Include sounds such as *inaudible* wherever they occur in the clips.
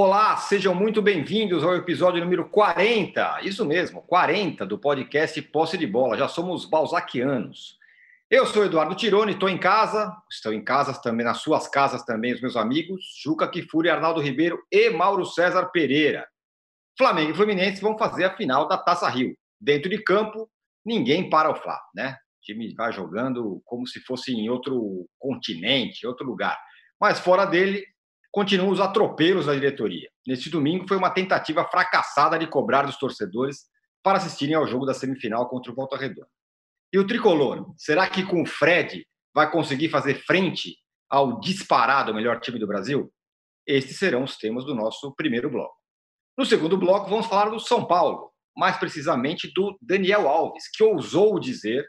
Olá, sejam muito bem-vindos ao episódio número 40, isso mesmo, 40 do podcast Posse de Bola. Já somos balzaquianos. Eu sou Eduardo Tironi, estou em casa, estou em casa também, nas suas casas também, os meus amigos, Juca Kifuri, Arnaldo Ribeiro e Mauro César Pereira. Flamengo e Fluminense vão fazer a final da Taça Rio. Dentro de campo, ninguém para o Fla, né? O time vai jogando como se fosse em outro continente, outro lugar. Mas fora dele, continuam os atropelos da diretoria. Neste domingo foi uma tentativa fracassada de cobrar dos torcedores para assistirem ao jogo da semifinal contra o Volta Redonda. E o tricolor, será que com o Fred vai conseguir fazer frente ao disparado melhor time do Brasil? Estes serão os temas do nosso primeiro bloco. No segundo bloco, vamos falar do São Paulo, mais precisamente do Daniel Alves, que ousou dizer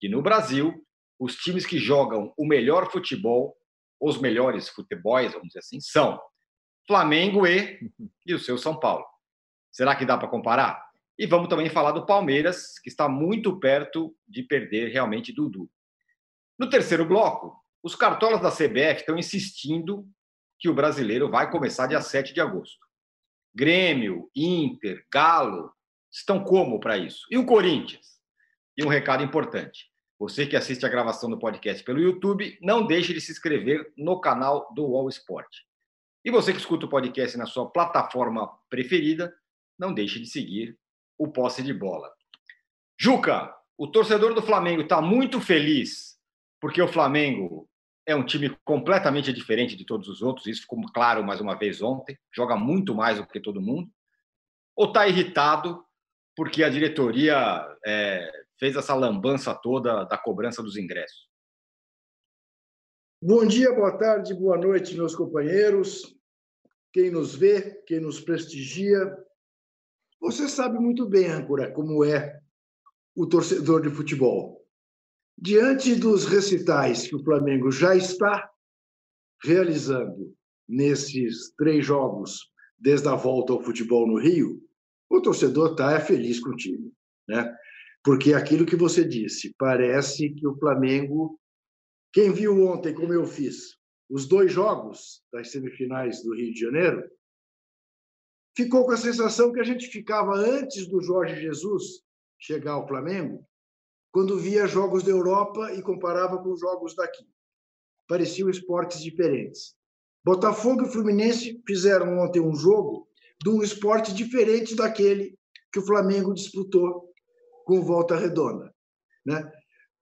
que no Brasil, os times que jogam o melhor futebol os melhores futebols, vamos dizer assim, são Flamengo e, *laughs* e o seu São Paulo. Será que dá para comparar? E vamos também falar do Palmeiras, que está muito perto de perder realmente Dudu. No terceiro bloco, os cartolas da CBF estão insistindo que o brasileiro vai começar dia 7 de agosto. Grêmio, Inter, Galo estão como para isso? E o Corinthians? E um recado importante: você que assiste a gravação do podcast pelo YouTube, não deixe de se inscrever no canal do All Sport. E você que escuta o podcast na sua plataforma preferida, não deixe de seguir o Posse de Bola. Juca, o torcedor do Flamengo está muito feliz porque o Flamengo é um time completamente diferente de todos os outros, isso ficou claro mais uma vez ontem, joga muito mais do que todo mundo. Ou está irritado porque a diretoria é, fez essa lambança toda da cobrança dos ingressos? Bom dia, boa tarde, boa noite, meus companheiros, quem nos vê, quem nos prestigia. Você sabe muito bem, Ancora, como é o torcedor de futebol. Diante dos recitais que o Flamengo já está realizando nesses três jogos desde a volta ao futebol no Rio, o torcedor está feliz com o time. Né? Porque aquilo que você disse, parece que o Flamengo. Quem viu ontem, como eu fiz, os dois jogos das semifinais do Rio de Janeiro, ficou com a sensação que a gente ficava antes do Jorge Jesus chegar ao Flamengo, quando via jogos da Europa e comparava com os jogos daqui. Pareciam esportes diferentes. Botafogo e Fluminense fizeram ontem um jogo de um esporte diferente daquele que o Flamengo disputou com volta redonda. Né?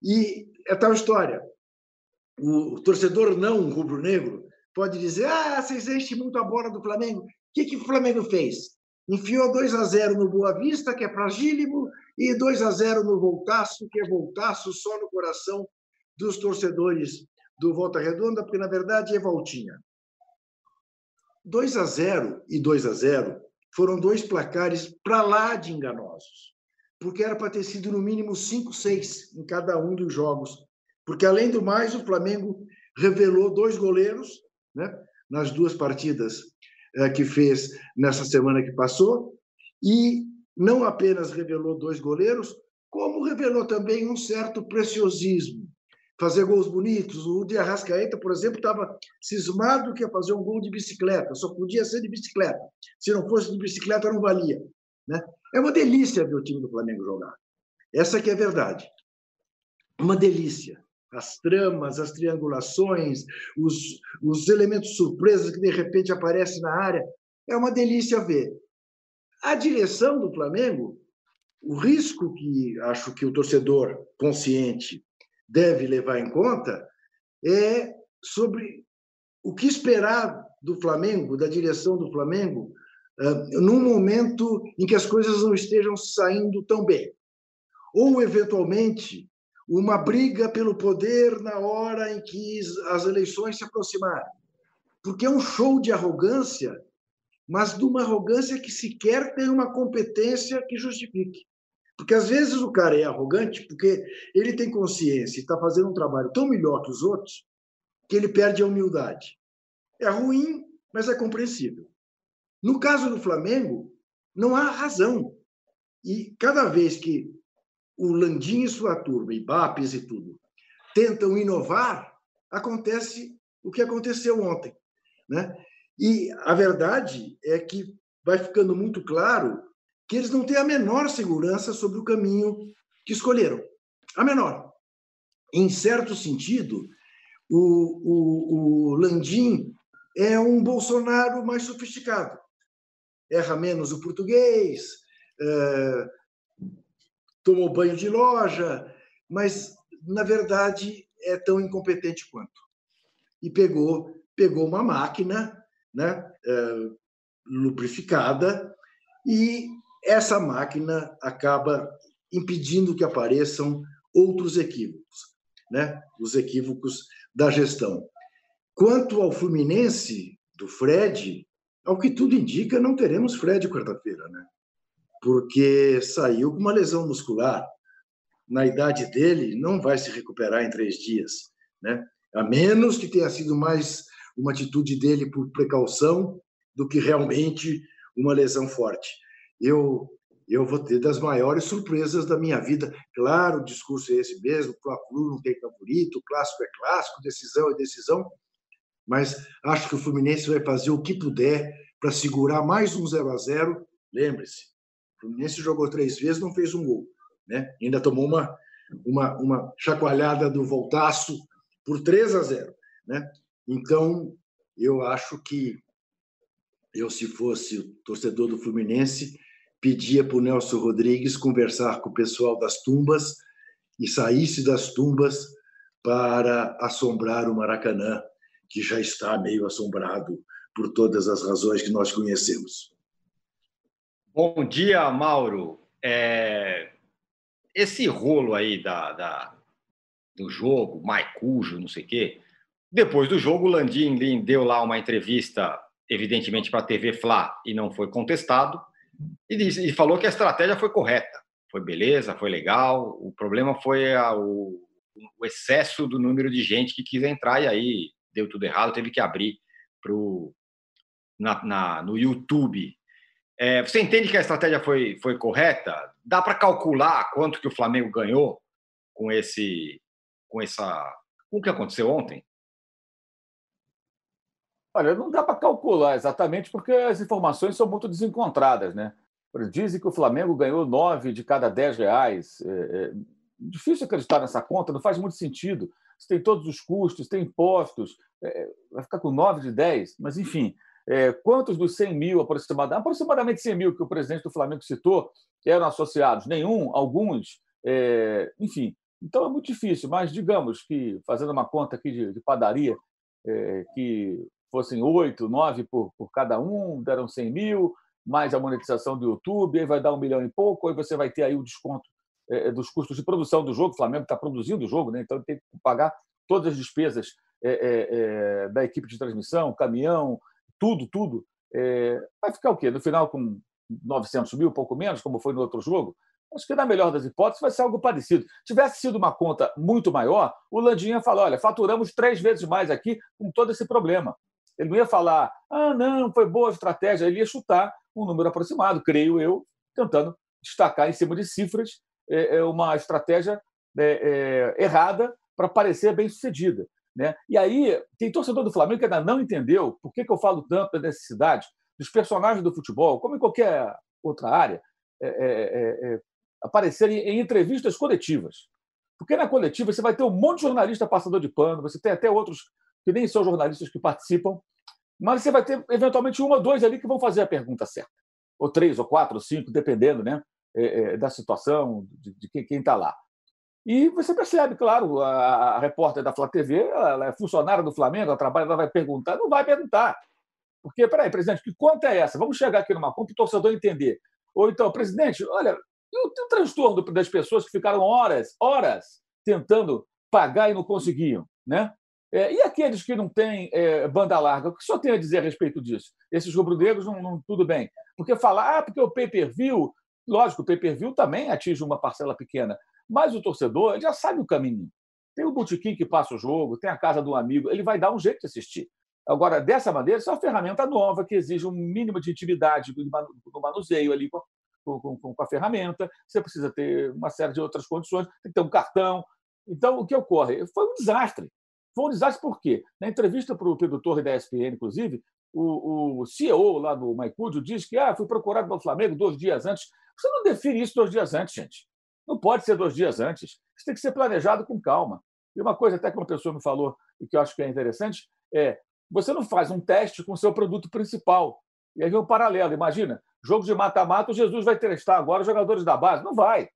E é tal história. O torcedor não rubro-negro pode dizer: ah, vocês enchem muito a bola do Flamengo. O que, que o Flamengo fez? Enfiou 2 a 0 no Boa Vista, que é fragílimo, e 2 a 0 no Voltaço, que é Voltaço só no coração dos torcedores do Volta Redonda, porque na verdade é Voltinha. 2 a 0 e 2 a 0 foram dois placares para lá de enganosos porque era para ter sido no mínimo 5, 6 em cada um dos jogos. Porque, além do mais, o Flamengo revelou dois goleiros né, nas duas partidas é, que fez nessa semana que passou, e não apenas revelou dois goleiros, como revelou também um certo preciosismo. Fazer gols bonitos. O de Arrascaeta, por exemplo, estava cismado que ia fazer um gol de bicicleta, só podia ser de bicicleta. Se não fosse de bicicleta, não valia. Né? É uma delícia ver o time do Flamengo jogar. Essa que é a verdade. Uma delícia. As tramas, as triangulações, os, os elementos surpresas que de repente aparecem na área. É uma delícia ver. A direção do Flamengo, o risco que acho que o torcedor consciente deve levar em conta é sobre o que esperar do Flamengo, da direção do Flamengo, num momento em que as coisas não estejam saindo tão bem. Ou, eventualmente, uma briga pelo poder na hora em que as eleições se aproximarem. Porque é um show de arrogância, mas de uma arrogância que sequer tem uma competência que justifique. Porque às vezes o cara é arrogante porque ele tem consciência e está fazendo um trabalho tão melhor que os outros que ele perde a humildade. É ruim, mas é compreensível. No caso do Flamengo, não há razão. E cada vez que o Landim e sua turma, e BAPES e tudo, tentam inovar, acontece o que aconteceu ontem. Né? E a verdade é que vai ficando muito claro que eles não têm a menor segurança sobre o caminho que escolheram. A menor. Em certo sentido, o, o, o Landim é um Bolsonaro mais sofisticado. Erra menos o português, é, tomou banho de loja, mas, na verdade, é tão incompetente quanto. E pegou, pegou uma máquina né, é, lubrificada e essa máquina acaba impedindo que apareçam outros equívocos, né? os equívocos da gestão. Quanto ao Fluminense, do Fred, ao que tudo indica, não teremos Fred quarta-feira, né? porque saiu com uma lesão muscular. Na idade dele, não vai se recuperar em três dias, né? a menos que tenha sido mais uma atitude dele por precaução do que realmente uma lesão forte eu eu vou ter das maiores surpresas da minha vida. Claro, o discurso é esse mesmo, o Fla-Flu não tem favorito, clássico é clássico, decisão é decisão, mas acho que o Fluminense vai fazer o que puder para segurar mais um 0 a 0 Lembre-se, o Fluminense jogou três vezes, não fez um gol. Né? Ainda tomou uma, uma, uma chacoalhada do voltaço por 3 a 0 né? Então, eu acho que eu, se fosse o torcedor do Fluminense, pedia para o Nelson Rodrigues conversar com o pessoal das tumbas e saísse das tumbas para assombrar o Maracanã, que já está meio assombrado por todas as razões que nós conhecemos. Bom dia, Mauro. É... Esse rolo aí da, da, do jogo, Maicujo, não sei o quê. Depois do jogo, o Landim deu lá uma entrevista, evidentemente, para a TV Fla e não foi contestado e, disse, e falou que a estratégia foi correta. Foi beleza, foi legal. O problema foi a, o, o, excesso do número de gente que quis entrar e aí deu tudo errado, teve que abrir pro, na, na no YouTube. É, você entende que a estratégia foi, foi correta? Dá para calcular quanto que o Flamengo ganhou com esse com essa com o que aconteceu ontem? Olha, não dá para calcular exatamente porque as informações são muito desencontradas, né? Dizem que o Flamengo ganhou nove de cada dez reais. É, é difícil acreditar nessa conta, não faz muito sentido. Você tem todos os custos, tem impostos, é, vai ficar com nove de dez, mas enfim. É, quantos dos 100 mil, aproximadamente, aproximadamente 100 mil que o presidente do Flamengo citou, eram associados? Nenhum, alguns, é, enfim. Então é muito difícil, mas digamos que, fazendo uma conta aqui de, de padaria, é, que fossem oito, nove por, por cada um, deram 100 mil, mais a monetização do YouTube, aí vai dar um milhão e pouco, aí você vai ter aí o desconto é, dos custos de produção do jogo. O Flamengo está produzindo o jogo, né? então tem que pagar todas as despesas é, é, da equipe de transmissão, caminhão, tudo, tudo. vai ficar o quê? No final, com 900 mil, pouco menos, como foi no outro jogo? Acho que, na melhor das hipóteses, vai ser algo parecido. Tivesse sido uma conta muito maior, o Landinha falou: olha, faturamos três vezes mais aqui com todo esse problema. Ele não ia falar, ah, não, foi boa a estratégia. Ele ia chutar um número aproximado, creio eu, tentando destacar em cima de cifras é, é uma estratégia é, errada para parecer bem sucedida. Né? E aí, tem torcedor do Flamengo que ainda não entendeu por que, eu falo tanto da necessidade dos personagens do futebol, como em qualquer outra área, aparecerem em entrevistas coletivas. Porque na coletiva você vai ter um monte de jornalista passador de pano, você tem até outros que nem são jornalistas que participam, mas você vai ter eventualmente um ou dois ali que vão fazer a pergunta certa, ou três, ou quatro, ou cinco, dependendo né, é, é, da situação, de, quem está lá. E você percebe, claro, a, repórter da Flá TV, ela é funcionária do Flamengo, ela trabalha, ela vai perguntar, não vai perguntar. Porque, peraí, presidente, que conta é essa? Vamos chegar aqui numa conta para o torcedor entender. Ou então, presidente, olha, o transtorno das pessoas que ficaram horas, horas tentando pagar e não conseguiam, né? É, e aqueles que não têm é, banda larga, o que o senhor tem a dizer a respeito disso? Esses rubro-negros, não, não, tudo bem. Porque falar, ah, porque o pay-per-view, lógico, o pay-per-view também atinge uma parcela pequena, mas o torcedor já sabe o caminho. Tem o botequim que passa o jogo, tem a casa do amigo, ele vai dar um jeito de assistir. Agora, dessa maneira, isso é uma ferramenta nova que exige um mínimo de intimidade no manuseio ali com, com, com, com a ferramenta. Você precisa ter uma série de outras condições, tem que ter um cartão. Então, o que ocorre? Foi um desastre. Foi um desastre por quê? Na entrevista para o Pedro Torre da ESPN, inclusive, o, o CEO lá do Maicudio diz que ah, fui procurado pelo Flamengo dois dias antes. Você não define isso dois dias antes, gente. Não pode ser dois dias antes. Isso tem que ser planejado com calma. E uma coisa até que uma pessoa me falou e que eu acho que é interessante é você não faz um teste com o seu produto principal. E aí vem um paralelo. Imagina, jogo de mata-mata, o Jesus vai testar agora os jogadores da base. Não vai.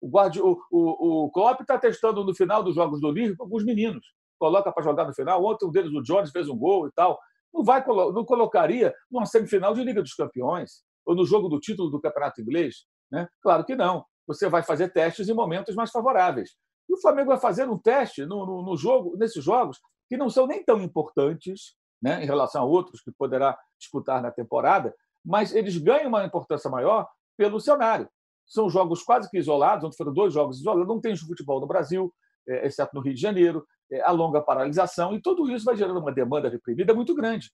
O, guardi... o, o, o Klopp está testando no final dos jogos do Liverpool alguns meninos. Coloca para jogar no final. Ontem um deles, o Jones, fez um gol e tal. Não, vai, não colocaria numa semifinal de Liga dos Campeões ou no jogo do título do Campeonato Inglês. Né? Claro que não. Você vai fazer testes em momentos mais favoráveis. E o Flamengo vai fazer um teste no, no, no jogo, nesses jogos que não são nem tão importantes né, em relação a outros que poderá disputar na temporada, mas eles ganham uma importância maior pelo cenário. São jogos quase que isolados, onde foram dois jogos isolados, não tem futebol no Brasil, é, exceto no Rio de Janeiro, é, a longa paralisação, e tudo isso vai gerando uma demanda reprimida muito grande.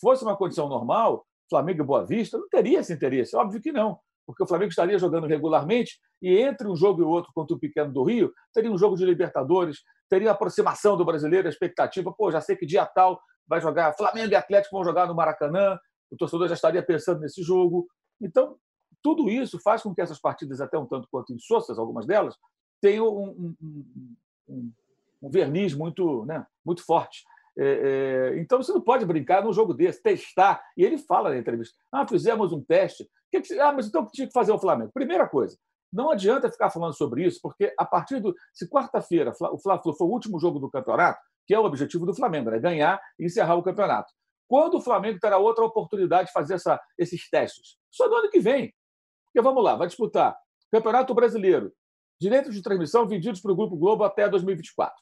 Fosse uma condição normal, Flamengo e Boa Vista, não teria esse interesse, óbvio que não, porque o Flamengo estaria jogando regularmente e entre um jogo e outro contra o Pequeno do Rio, teria um jogo de Libertadores, teria a aproximação do brasileiro, a expectativa, pô, já sei que dia tal vai jogar, Flamengo e Atlético vão jogar no Maracanã, o torcedor já estaria pensando nesse jogo. Então, tudo isso faz com que essas partidas, até um tanto quanto insossas, algumas delas, tenham um, um, um, um verniz muito, né, muito forte. É, é, então, você não pode brincar num jogo desse, testar. E ele fala na entrevista: ah, fizemos um teste. Que que, ah, mas então o que tinha que fazer o Flamengo? Primeira coisa, não adianta ficar falando sobre isso, porque a partir do. Se quarta-feira o Flamengo foi o último jogo do campeonato, que é o objetivo do Flamengo, né? ganhar e encerrar o campeonato. Quando o Flamengo terá outra oportunidade de fazer essa, esses testes? Só no ano que vem. Porque vamos lá, vai disputar Campeonato Brasileiro, direitos de transmissão vendidos para o Grupo Globo até 2024.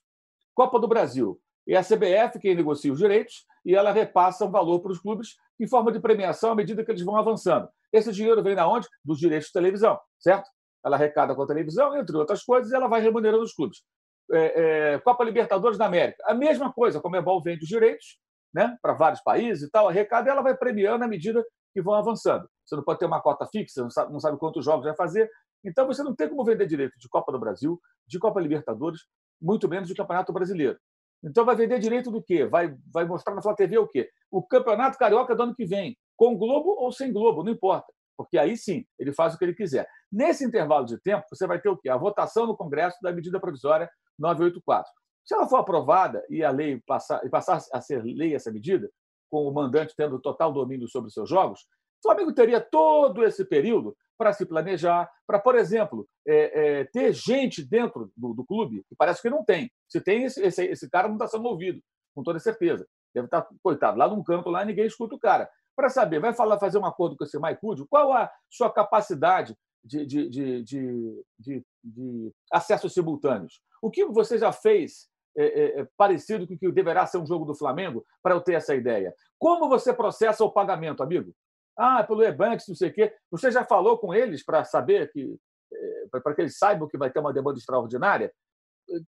Copa do Brasil, é a CBF quem negocia os direitos e ela repassa um valor para os clubes em forma de premiação à medida que eles vão avançando. Esse dinheiro vem da onde? Dos direitos de televisão, certo? Ela arrecada com a televisão, entre outras coisas, e ela vai remunerando os clubes. É, é, Copa Libertadores da América, a mesma coisa, como a Comebol vende os direitos né, para vários países e tal, arrecada e ela vai premiando à medida que vão avançando. Você não pode ter uma cota fixa, não sabe, não sabe quantos jogos vai fazer, então você não tem como vender direito de Copa do Brasil, de Copa Libertadores, muito menos de Campeonato Brasileiro. Então vai vender direito do quê? Vai, vai mostrar na sua TV o quê? O Campeonato Carioca do ano que vem, com Globo ou sem Globo, não importa. Porque aí sim, ele faz o que ele quiser. Nesse intervalo de tempo, você vai ter o quê? A votação no Congresso da medida provisória 984. Se ela for aprovada e a lei passar, e passar a ser lei essa medida, com o mandante tendo total domínio sobre seus jogos, o Flamengo teria todo esse período para se planejar, para, por exemplo, é, é, ter gente dentro do, do, clube, que parece que não tem. Se tem, esse, esse, esse cara não está sendo ouvido, com toda certeza. Deve estar, tá, coitado, lá num canto, lá ninguém escuta o cara. Para saber, vai falar, fazer um acordo com esse Maicúdio, qual a sua capacidade de, de, de, de, de acessos simultâneos? O que você já fez é, é, é, parecido com o que deverá ser um jogo do Flamengo para eu ter essa ideia? Como você processa o pagamento, amigo? Ah, pelo Ebanks, não sei o quê. Você já falou com eles para saber que, é, para que eles saibam que vai ter uma demanda extraordinária?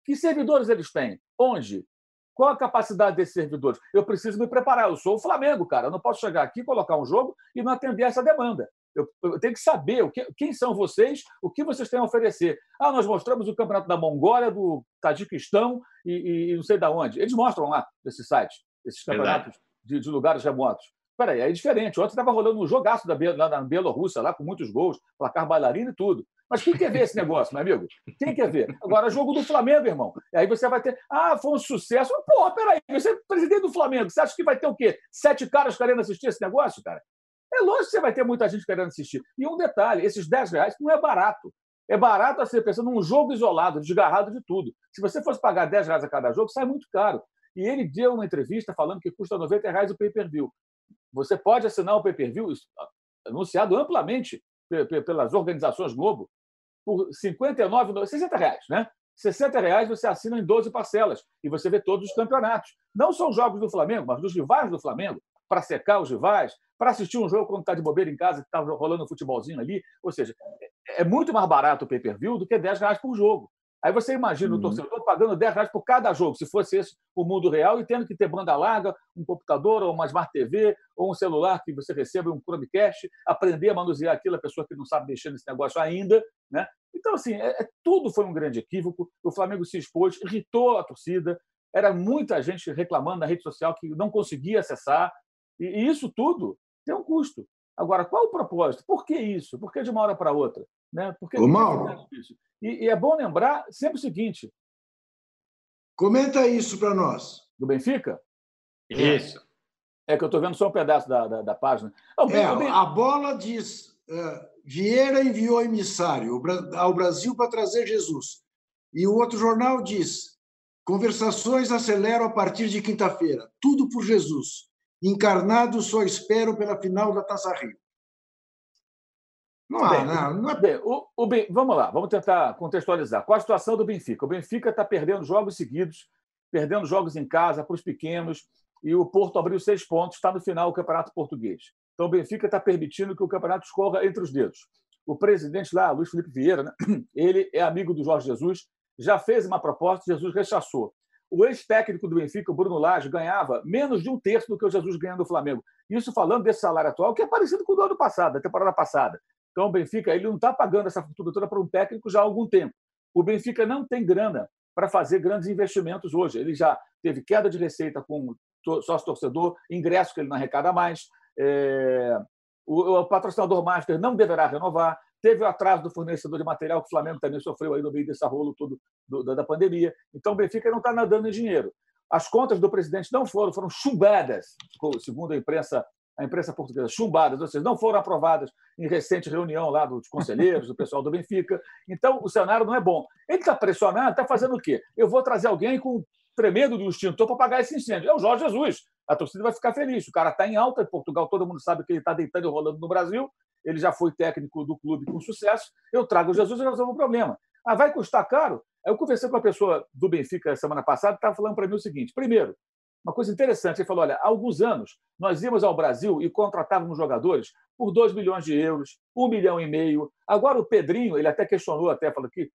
Que servidores eles têm? Onde? Qual a capacidade desses servidores? Eu preciso me preparar. Eu sou o Flamengo, cara. Eu não posso chegar aqui, colocar um jogo e não atender essa demanda. Eu, eu tenho que saber o que, quem são vocês, o que vocês têm a oferecer. Ah, nós mostramos o campeonato da Mongólia, do Tajiquistão e, e não sei de onde. Eles mostram lá nesse site, esses campeonatos de, de, lugares remotos. Peraí, é diferente. Ontem estava rolando um jogaço da, lá na Bielorrússia, lá com muitos gols, placar bailarino e tudo. Mas quem quer ver esse negócio, meu amigo? Quem quer ver? Agora, jogo do Flamengo, irmão. Aí você vai ter. Ah, foi um sucesso. Porra, peraí, você é presidente do Flamengo. Você acha que vai ter o quê? Sete caras querendo assistir esse negócio, cara? É lógico que você vai ter muita gente querendo assistir. E um detalhe: esses 10 reais não é barato. É barato você pensando num jogo isolado, desgarrado de tudo. Se você fosse pagar 10 reais a cada jogo, sai muito caro. E ele deu uma entrevista falando que custa 90 reais o pay-per-view. Você pode assinar o pay-per-view, anunciado amplamente pelas organizações Globo, por 59, 60 reais, né? 60 reais você assina em 12 parcelas e você vê todos os campeonatos. Não são jogos do Flamengo, mas dos rivais do Flamengo, para secar os rivais, para assistir um jogo quando está de bobeira em casa, que está rolando um futebolzinho ali. Ou seja, é muito mais barato o pay-per-view do que 10 reais por jogo. Aí você imagina uhum. o torcedor pagando 10 reais por cada jogo, se fosse esse o mundo real, e tendo que ter banda larga, um computador, ou uma Smart TV, ou um celular que você receba um Chromecast, aprender a manusear aquilo, a pessoa que não sabe mexer nesse negócio ainda. Né? Então, assim, é, é, tudo foi um grande equívoco. O Flamengo se expôs, irritou a torcida. Era muita gente reclamando na rede social que não conseguia acessar. E isso tudo tem um custo. Agora, qual o propósito? Por que isso? Por que de uma hora para outra? Né? Porque Ô, Mauro. E, e é bom lembrar sempre o seguinte: Comenta isso para nós. do Benfica? Isso. É que eu estou vendo só um pedaço da, da, da página. Não, É, o Ben- a bola diz: eh, Vieira enviou emissário ao Brasil para trazer Jesus. E o outro jornal diz: conversações aceleram a partir de quinta-feira. Tudo por Jesus. Encarnados só esperam pela final da Taça Rio. Não há, Bem, não, não é Bem, o, o Ben- vamos lá, vamos tentar contextualizar. Qual a situação do Benfica? O Benfica está perdendo jogos seguidos, perdendo jogos em casa para os pequenos, e o Porto abriu seis pontos, está no final do Campeonato Português. Então o Benfica está permitindo que o campeonato escorra entre os dedos. O presidente lá, Luiz Felipe Vieira, né, *clears throat* ele é amigo do Jorge Jesus, já fez uma proposta, Jesus rechaçou. O ex-técnico do Benfica, o Bruno Lage, ganhava menos de um terço do que o Jesus ganha do Flamengo. Isso falando desse salário atual, que é parecido com o do ano passado, da temporada passada. Então, o Benfica ele não está pagando essa fortuna toda para um técnico já há algum tempo. O Benfica não tem grana para fazer grandes investimentos hoje. Ele já teve queda de receita com to- sócio-torcedor, ingresso que ele não arrecada mais, é, o, o patrocinador master não deverá renovar, teve o atraso do fornecedor de material que o Flamengo também sofreu aí no meio desse rolo todo do- da, da pandemia. Então, o Benfica não está nadando em dinheiro. As contas do presidente não foram, foram chumbadas, segundo a imprensa a imprensa portuguesa, chumbadas, ou seja, não foram aprovadas em recente reunião lá dos conselheiros, do pessoal do Benfica. Então, o cenário não é bom. Ele está pressionado, está fazendo o quê? Eu vou trazer alguém com tremendo do extintor para apagar esse incêndio. É o Jorge Jesus. A torcida vai ficar feliz. O cara está em alta em Portugal, todo mundo sabe que ele está deitando e rolando no Brasil. Ele já foi técnico do clube com sucesso. Eu trago o Jesus e resolvo o problema. Ah, vai custar caro? Eu conversei com uma pessoa do Benfica semana passada, estava falando para mim o seguinte: primeiro, uma coisa interessante, ele falou: olha, há alguns anos nós íamos ao Brasil e contratávamos jogadores por 2 milhões de euros, 1 milhão e meio. Agora o Pedrinho, ele até questionou, até falou que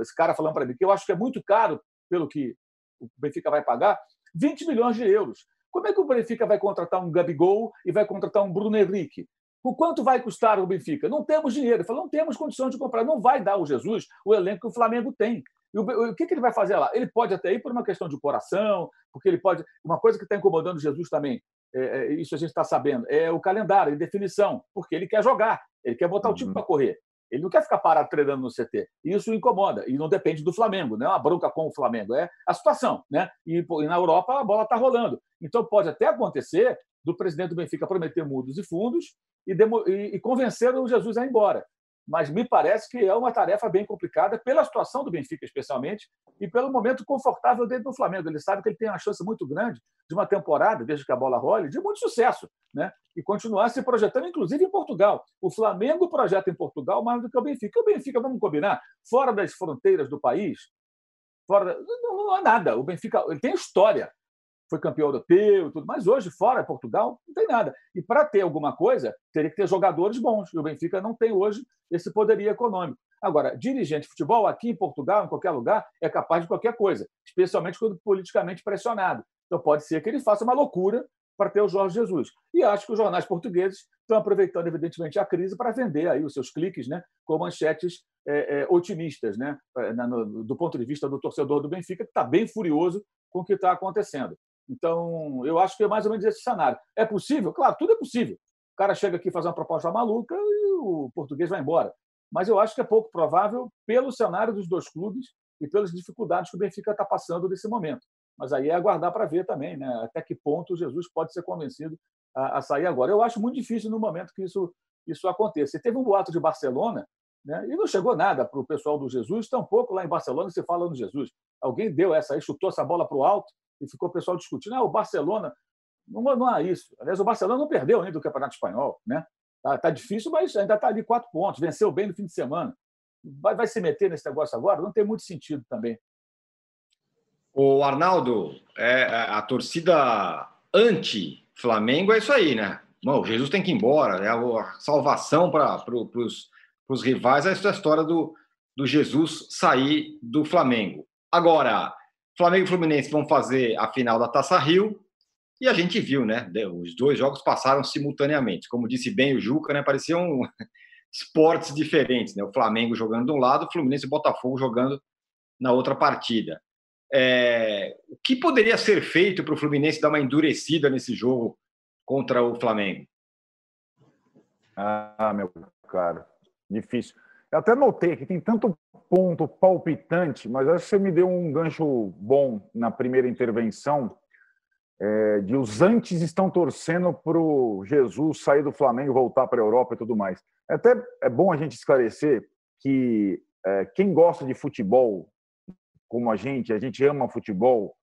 esse cara falando para mim que eu acho que é muito caro pelo que o Benfica vai pagar, 20 milhões de euros. Como é que o Benfica vai contratar um Gabigol e vai contratar um Bruno Henrique? O quanto vai custar o Benfica? Não temos dinheiro. Ele falou, não temos condição de comprar. Não vai dar o Jesus o elenco que o Flamengo tem. E o, o que, que ele vai fazer lá? Ele pode até ir por uma questão de coração, porque ele pode. Uma coisa que está incomodando Jesus também, é, é, isso a gente está sabendo, é o calendário, a definição, porque ele quer jogar, ele quer botar o time para correr. Ele não quer ficar parado treinando no CT. E isso incomoda. E não depende do Flamengo, não é uma bronca com o Flamengo, é a situação. Né? E, e na Europa a bola está rolando. Então pode até acontecer do presidente do Benfica prometer mudos e fundos e, demo, e, e convencer o Jesus a ir embora. Mas me parece que é uma tarefa bem complicada pela situação do Benfica, especialmente, e pelo momento confortável dentro do Flamengo. Ele sabe que ele tem uma chance muito grande de uma temporada, desde que a bola role, de muito sucesso, né? E continuar se projetando, inclusive em Portugal. O Flamengo projeta em Portugal mais do que o Benfica. O Benfica, vamos combinar, fora das fronteiras do país, fora não, não há nada. O Benfica ele tem história, foi campeão europeu e tudo, mas hoje, fora Portugal, não tem nada. E para ter alguma coisa, teria que ter jogadores bons. E o Benfica não tem hoje esse poderio econômico. Agora, dirigente de futebol aqui em Portugal, em qualquer lugar, é capaz de qualquer coisa, especialmente quando politicamente pressionado. Então pode ser que ele faça uma loucura para ter o Jorge Jesus. E acho que os jornais portugueses estão aproveitando, evidentemente, a crise para vender aí os seus cliques né, com manchetes é, é, otimistas, né, no, do ponto de vista do torcedor do Benfica, que está bem furioso com o que está acontecendo. Então, eu acho que é mais ou menos esse cenário. É possível? Claro, tudo é possível. O cara chega aqui faz uma proposta maluca e o português vai embora. Mas eu acho que é pouco provável pelo cenário dos dois clubes e pelas dificuldades que o Benfica está passando nesse momento. Mas aí é aguardar para ver também, né? até que ponto o Jesus pode ser convencido a, a, sair agora. Eu acho muito difícil no momento que isso, isso aconteça. E teve um boato de Barcelona, né? e não chegou nada para o pessoal do Jesus, tampouco lá em Barcelona se fala no Jesus. Alguém deu essa aí, chutou essa bola para o alto e ficou o pessoal discutindo. Ah, o Barcelona. Não, não há isso. Aliás, o Barcelona não perdeu ainda do Campeonato Espanhol. Né? Tá, tá difícil, mas ainda está ali quatro pontos. Venceu bem no fim de semana. Vai, vai se meter nesse negócio agora? Não tem muito sentido também. O Arnaldo, é, a torcida anti-Flamengo é isso aí, né? Não, o Jesus tem que ir embora, é a salvação para pro, os rivais, é essa história do, do Jesus sair do Flamengo. Agora, Flamengo e Fluminense vão fazer a final da Taça Rio e a gente viu, né? Os dois jogos passaram simultaneamente. Como disse bem o Juca, né? Pareciam *laughs* esportes diferentes, né? O Flamengo jogando de um lado, o Fluminense e o Botafogo jogando na outra partida. É, o que poderia ser feito para o Fluminense dar uma endurecida nesse jogo contra o Flamengo? Ah, meu caro, difícil. Eu até notei que tem tanto ponto palpitante, mas acho que você me deu um gancho bom na primeira intervenção, é, de os antes estão torcendo para o Jesus sair do Flamengo voltar para a Europa e tudo mais. É até é bom a gente esclarecer que é, quem gosta de futebol, como a gente, a gente ama futebol,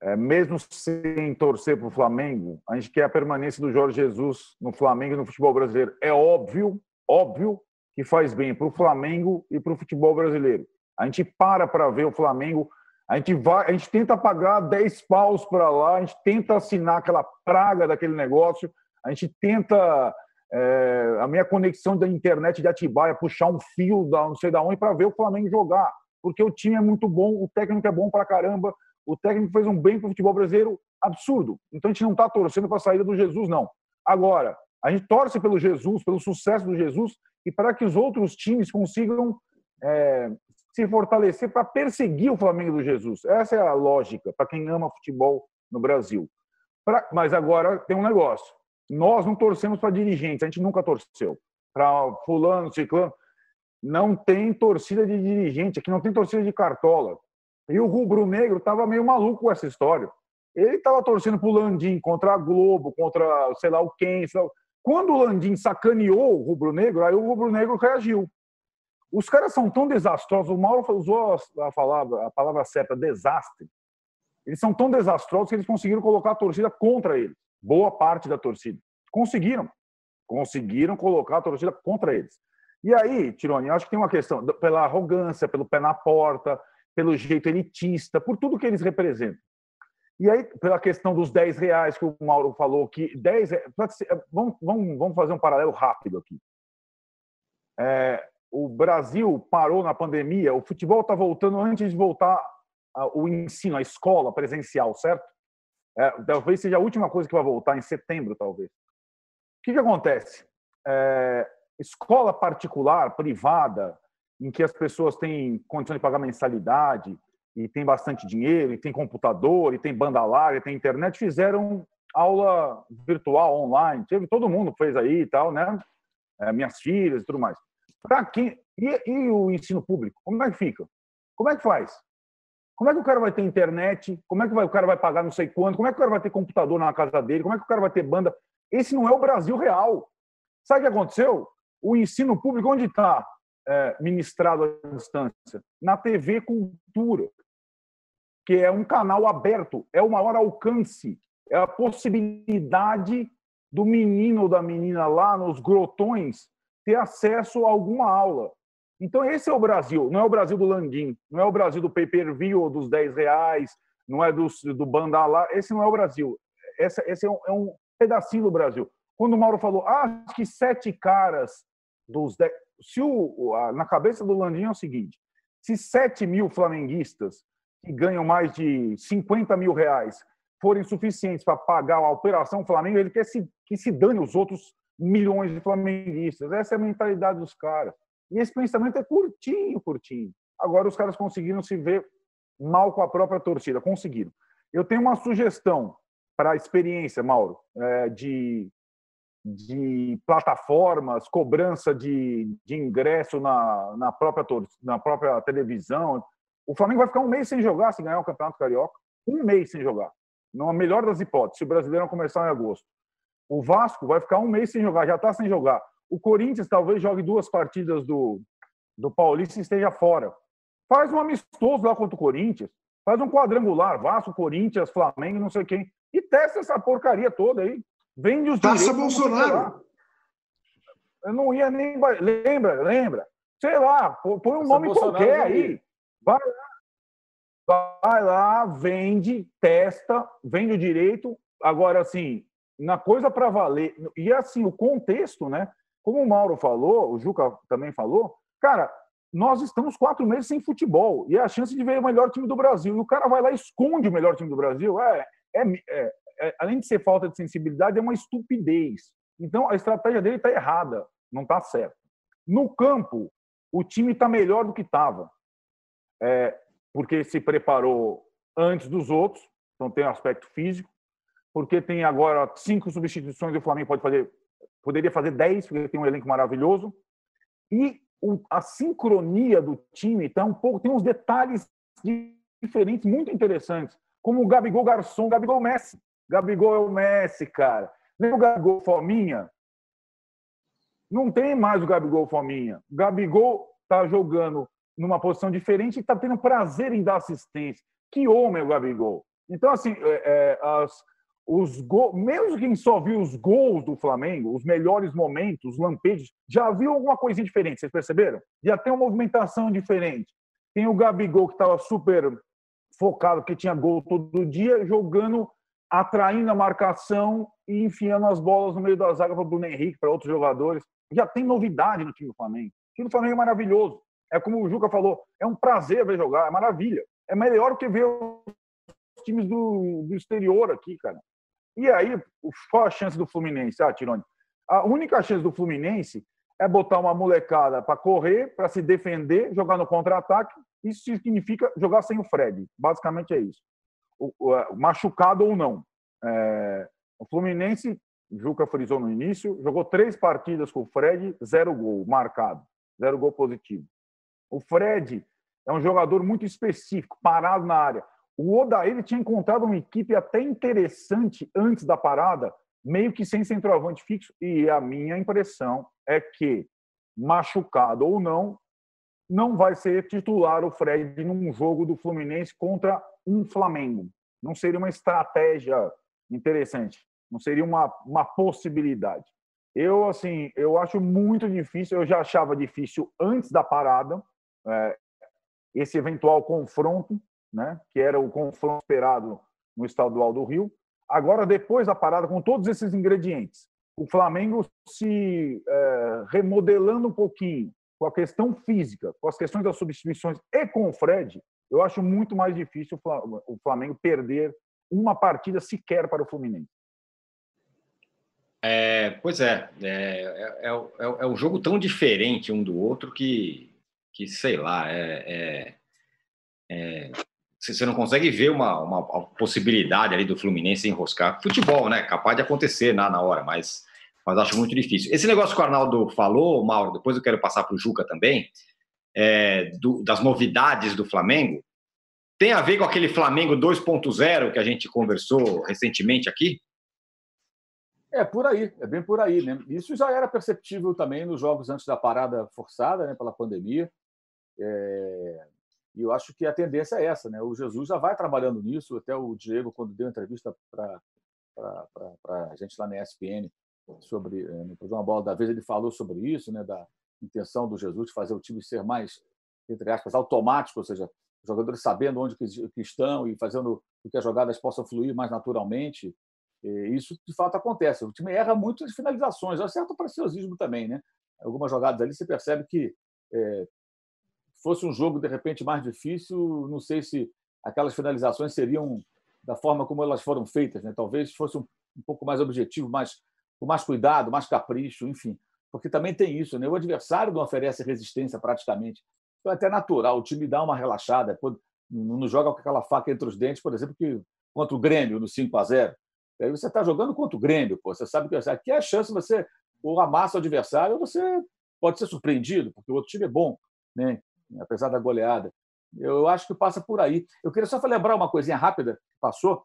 é, mesmo sem torcer para o Flamengo, a gente quer a permanência do Jorge Jesus no Flamengo e no futebol brasileiro. É óbvio, óbvio que faz bem para o Flamengo e para o futebol brasileiro. A gente para para ver o Flamengo, a gente vai, a gente tenta pagar 10 paus para lá, a gente tenta assinar aquela praga daquele negócio, a gente tenta é, a minha conexão da internet de Atibaia puxar um fio da não sei da onde para ver o Flamengo jogar, porque o time é muito bom, o técnico é bom para caramba, o técnico fez um bem para o futebol brasileiro absurdo. Então a gente não está torcendo para a saída do Jesus, não. Agora, a gente torce pelo Jesus, pelo sucesso do Jesus e para que os outros times consigam é, se fortalecer para perseguir o Flamengo do Jesus. Essa é a lógica para quem ama futebol no Brasil. Pra, mas agora tem um negócio. Nós não torcemos para dirigentes, a gente nunca torceu. Para fulano, ciclano. Não tem torcida de dirigente, aqui não tem torcida de cartola. E o Rubro Negro estava meio maluco com essa história. Ele estava torcendo para o Landim contra a Globo, contra sei lá o quem. Lá... Quando o Landim sacaneou o Rubro Negro, aí o Rubro Negro reagiu. Os caras são tão desastrosos, o Mauro usou a palavra, a palavra certa, desastre. Eles são tão desastrosos que eles conseguiram colocar a torcida contra eles. Boa parte da torcida. Conseguiram. Conseguiram colocar a torcida contra eles. E aí, Tironi, acho que tem uma questão pela arrogância, pelo pé na porta, pelo jeito elitista, por tudo que eles representam. E aí, pela questão dos 10 reais que o Mauro falou, que 10 vamos, vamos, vamos fazer um paralelo rápido aqui. É, o Brasil parou na pandemia, o futebol está voltando antes de voltar o ensino, a escola presencial, certo? É, talvez seja a última coisa que vai voltar em setembro, talvez. O que, que acontece? É, escola particular, privada, em que as pessoas têm condição de pagar mensalidade e tem bastante dinheiro, e tem computador, e tem banda larga, e tem internet, fizeram aula virtual online. Teve todo mundo fez aí e tal, né? É, minhas filhas e tudo mais. Para quem e, e o ensino público, como é que fica? Como é que faz? Como é que o cara vai ter internet? Como é que vai, o cara vai pagar não sei quanto? Como é que o cara vai ter computador na casa dele? Como é que o cara vai ter banda? Esse não é o Brasil real. Sabe o que aconteceu? O ensino público, onde está? é, ministrado à distância? Na TV Cultura, que é um canal aberto, é o maior alcance, é a possibilidade do menino ou da menina lá nos grotões ter acesso a alguma aula. Então, esse é o Brasil, não é o Brasil do Landim, não é o Brasil do pay-per-view dos 10 reais, não é do, do banda lá, esse não é o Brasil. Esse, esse é, um, é um pedacinho do Brasil. Quando o Mauro falou, ah, acho que sete caras dos 10 se o, na cabeça do Landim é o seguinte: se 7 mil flamenguistas que ganham mais de 50 mil reais forem suficientes para pagar a operação Flamengo, ele quer se, que se dane os outros milhões de flamenguistas. Essa é a mentalidade dos caras. E esse pensamento é curtinho, curtinho. Agora os caras conseguiram se ver mal com a própria torcida, conseguiram. Eu tenho uma sugestão para a experiência, Mauro, é, de de plataformas, cobrança de, de ingresso na, na, própria, na própria televisão. O Flamengo vai ficar um mês sem jogar se ganhar o Campeonato Carioca. Um mês sem jogar. Na melhor das hipóteses, se o Brasileiro começar em agosto. O Vasco vai ficar um mês sem jogar, já está sem jogar. O Corinthians talvez jogue duas partidas do, do Paulista e esteja fora. Faz um amistoso lá contra o Corinthians. Faz um quadrangular, Vasco, Corinthians, Flamengo, não sei quem. E testa essa porcaria toda aí. Vende os Taça Bolsonaro. Eu não ia nem. Lembra, lembra? Sei lá, põe um nome Bolsonaro qualquer aí. Vai lá, vai lá, vende, testa, vende o direito. Agora, assim, na coisa para valer. E assim, o contexto, né? Como o Mauro falou, o Juca também falou, cara, nós estamos quatro meses sem futebol e é a chance de ver o melhor time do Brasil. E o cara vai lá e esconde o melhor time do Brasil. É, é, é, é, além de ser falta de sensibilidade, é uma estupidez. Então, a estratégia dele está errada, não está certa. No campo, o time está melhor do que estava, é, porque se preparou antes dos outros, então tem o aspecto físico. porque tem agora cinco substituições e o Flamengo pode fazer, poderia fazer dez, porque tem um elenco maravilhoso. E a sincronia do time tá um pouco, tem uns detalhes diferentes muito interessantes, como o Gabigol Garçom, Gabigol Messi. Gabigol é o Messi, cara. Nem o Gabigol Fominha. Não tem mais o Gabigol Fominha. O Gabigol está jogando numa posição diferente e está tendo prazer em dar assistência. Que homem é o Gabigol. Então, assim, é, é, as, os gols, mesmo quem só viu os gols do Flamengo, os melhores momentos, os lampejos, já viu alguma coisinha diferente, vocês perceberam? Já tem uma movimentação diferente. Tem o Gabigol que estava super focado, que tinha gol todo dia, jogando, atraindo a marcação e enfiando as bolas no meio da zaga para o Bruno Henrique, para outros jogadores. Já tem novidade no time do Flamengo. O time do Flamengo é maravilhoso. É como o Juca falou, é um prazer ver jogar, é maravilha. É melhor que ver os times do, do exterior aqui, cara. E aí, qual a chance do Fluminense? Ah, Tirone, a única chance do Fluminense é botar uma molecada para correr, para se defender, jogar no contra-ataque. Isso significa jogar sem o Fred. Basicamente é isso. O, o, machucado ou não. É, o Fluminense, Juca frisou no início, jogou três partidas com o Fred, zero gol marcado, zero gol positivo. O Fred é um jogador muito específico, parado na área. O Oda ele tinha encontrado uma equipe até interessante antes da parada, meio que sem centroavante fixo, e a minha impressão é que, machucado ou não, não vai ser titular o Fred num jogo do Fluminense contra um Flamengo. Não seria uma estratégia interessante, não seria uma, uma possibilidade. Eu, assim, eu acho muito difícil, eu já achava difícil antes da parada, esse eventual confronto, né, que era o confronto esperado no estadual do Rio. Agora, depois da parada, com todos esses ingredientes, o Flamengo se é, remodelando um pouquinho, com a questão física, com as questões das substituições e com o Fred, eu acho muito mais difícil o Flamengo perder uma partida sequer para o Fluminense. É, pois é, é, é, é, é um jogo tão diferente um do outro que, que sei lá, é, é, é, você não consegue ver uma, uma, possibilidade ali do Fluminense enroscar. Futebol, né? Capaz de acontecer na, na hora, mas, mas acho muito difícil. Esse negócio que o Arnaldo falou, Mauro, depois eu quero passar para o Juca também, é, do, das novidades do Flamengo, tem a ver com aquele Flamengo 2.0 que a gente conversou recentemente aqui? É por aí, é bem por aí, né? Isso já era perceptível também nos jogos antes da parada forçada, né, pela pandemia. É... E eu acho que a tendência é essa, né? O Jesus já vai trabalhando nisso. Até o Diego, quando deu entrevista para a gente lá na ESPN sobre eh, no programa Bola da Vez, ele falou sobre isso, né? Da intenção do Jesus de fazer o time ser mais, entre aspas, automático, ou seja, os jogadores sabendo onde que estão e fazendo com que as jogadas possam fluir mais naturalmente. E isso de fato acontece. O time erra muito as finalizações, há certo preciosismo também, né? Algumas jogadas ali você percebe que é, fosse um jogo de repente mais difícil, não sei se aquelas finalizações seriam da forma como elas foram feitas, né? Talvez fosse um, um pouco mais objetivo, mais com mais cuidado, mais capricho, enfim, porque também tem isso, né? O adversário não oferece resistência praticamente, então é até natural o time dá uma relaxada, não joga com aquela faca entre os dentes, por exemplo, que contra o Grêmio no 5 a 0. Aí você está jogando contra o Grêmio, pô. você sabe que aqui é a chance você ou amassa o adversário ou você pode ser surpreendido, porque o outro time é bom. Né? Apesar da goleada. Eu acho que passa por aí. Eu queria só lembrar uma coisinha rápida que passou.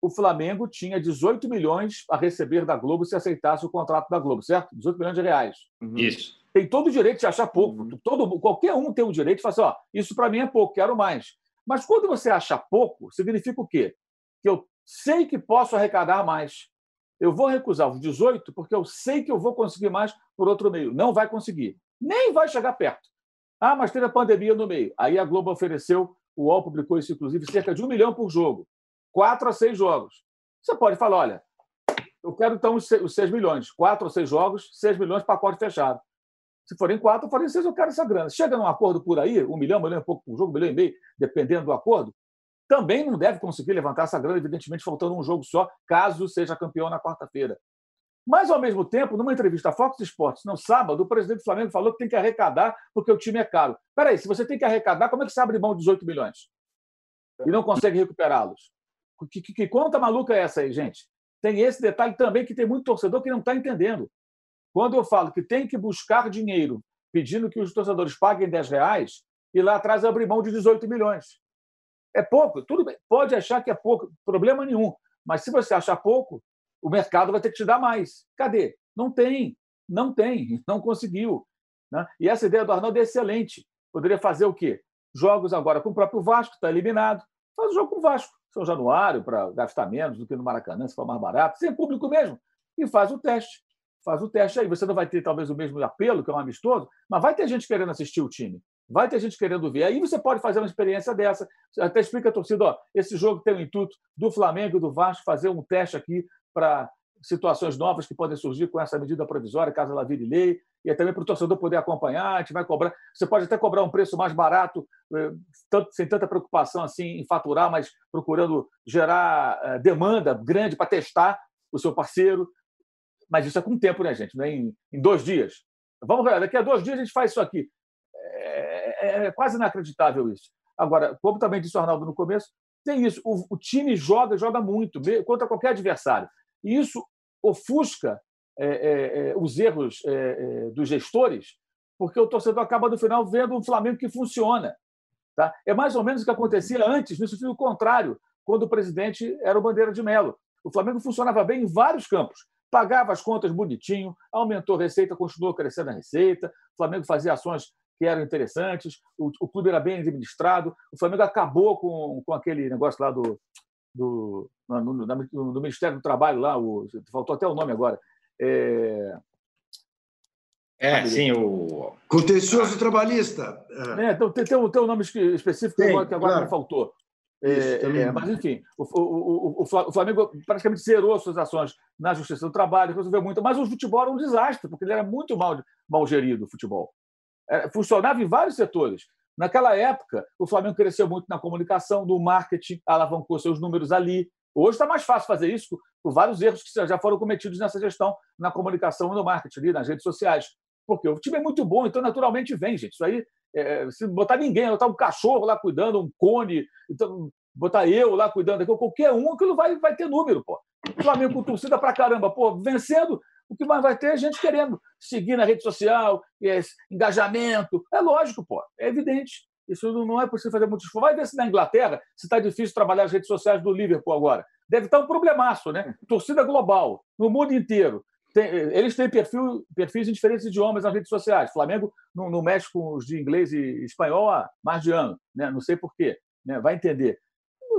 O Flamengo tinha 18 milhões a receber da Globo se aceitasse o contrato da Globo, certo? 18 milhões de reais. Uhum. Isso. Tem todo o direito de achar pouco. Uhum. Todo, qualquer um tem o direito de falar assim: ó, isso para mim é pouco, quero mais. Mas quando você acha pouco, significa o quê? Que eu sei que posso arrecadar mais. Eu vou recusar os 18 porque eu sei que eu vou conseguir mais por outro meio. Não vai conseguir. Nem vai chegar perto. Ah, mas teve a pandemia no meio. Aí a Globo ofereceu, o UOL publicou isso, inclusive, cerca de um milhão por jogo. Quatro a seis jogos. Você pode falar, olha, eu quero então os seis milhões. Quatro ou seis jogos, seis milhões, pacote fechado. Se forem quatro, falei, seis, eu quero essa grana. Chega num acordo por aí, um milhão, um milhão e pouco por jogo, um milhão e meio, dependendo do acordo, também não deve conseguir levantar essa grana, evidentemente, faltando um jogo só, caso seja campeão na quarta-feira. Mas, ao mesmo tempo, numa entrevista à Fox Sports, no sábado, o presidente do Flamengo falou que tem que arrecadar porque o time é caro. Peraí, se você tem que arrecadar, como é que você abre mão de 18 milhões? E não consegue recuperá-los? Que, que, que conta maluca é essa aí, gente? Tem esse detalhe também que tem muito torcedor que não está entendendo. Quando eu falo que tem que buscar dinheiro pedindo que os torcedores paguem 10 reais, e lá atrás abrir mão de 18 milhões. É pouco, tudo bem, pode achar que é pouco, problema nenhum. Mas se você achar pouco, o mercado vai ter que te dar mais. Cadê? Não tem, não tem, *laughs* não conseguiu. Né? E essa ideia do Arnaldo é excelente. Poderia fazer o quê? Jogos agora com o próprio Vasco, está eliminado. Faz o jogo com o Vasco, São Januário, para gastar menos do que no Maracanã, se for mais barato, sem público mesmo. E faz o teste. Faz o teste aí. Você não vai ter talvez o mesmo apelo, que é um amistoso, mas vai ter gente querendo assistir o time. Vai ter gente querendo ver. Aí você pode fazer uma experiência dessa. Até explica a torcida: ó, esse jogo tem o intuito do Flamengo e do Vasco fazer um teste aqui para situações novas que podem surgir com essa medida provisória, caso ela vire lei, e é também para o torcedor poder acompanhar. A gente vai cobrar. Você pode até cobrar um preço mais barato, eh, sem tanta preocupação assim em faturar, mas procurando gerar eh, demanda grande para testar o seu parceiro. Mas isso é com tempo, né, gente? É em, dois dias. Vamos ver, daqui a dois dias a gente faz isso aqui. É, é, é quase inacreditável isso. Agora, como também disse o Arnaldo no começo, tem isso. O time joga, joga muito contra qualquer adversário. E isso ofusca é, é, é os erros é, é, dos gestores, porque o torcedor acaba, no final, vendo um Flamengo que funciona. Tá? É mais ou menos o que acontecia antes, no sentido contrário, quando o presidente era o Bandeira de Melo. O Flamengo funcionava bem em vários campos. Pagava as contas bonitinho, aumentou a receita, continuou crescendo a receita. O Flamengo fazia ações que eram interessantes, o, o clube era bem administrado. O Flamengo acabou com, com aquele negócio lá do, do, no, no, no, Ministério do Trabalho, lá, o, faltou até o nome agora. É, é sim, o. Contencioso trabalhista. É, então, tem, tem, um, tem um nome específico tem, que agora claro. me faltou. É, é, mas, enfim, o, o, o, Flamengo praticamente zerou suas ações na Justiça do Trabalho, resolveu muito. Mas o futebol era um desastre, porque ele era muito mal, mal gerido, o futebol. É, funcionava em vários setores. Naquela época, o Flamengo cresceu muito na comunicação, no marketing, alavancou seus números ali. Hoje está mais fácil fazer isso por vários erros que já foram cometidos nessa gestão, na comunicação e no marketing, nas redes sociais. Porque o time é muito bom, então naturalmente vem, gente. Isso aí, é, se botar ninguém, botar um cachorro lá cuidando, um cone, então, botar eu lá cuidando, qualquer um, aquilo vai, vai ter número, pô. O Flamengo com torcida pra caramba, pô, vencendo, o que mais vai ter é gente querendo seguir na rede social, engajamento. É lógico, pô, é evidente. Isso não é possível fazer muito esforço. Vai ver se na Inglaterra se está difícil trabalhar as redes sociais do Liverpool agora. Deve estar um problemaço, né? Torcida global, no mundo inteiro. Tem, eles têm perfil, perfis em diferentes idiomas nas redes sociais. O Flamengo não, não mexe com os de inglês e espanhol há mais de ano, né? não sei porquê. Né? Vai entender.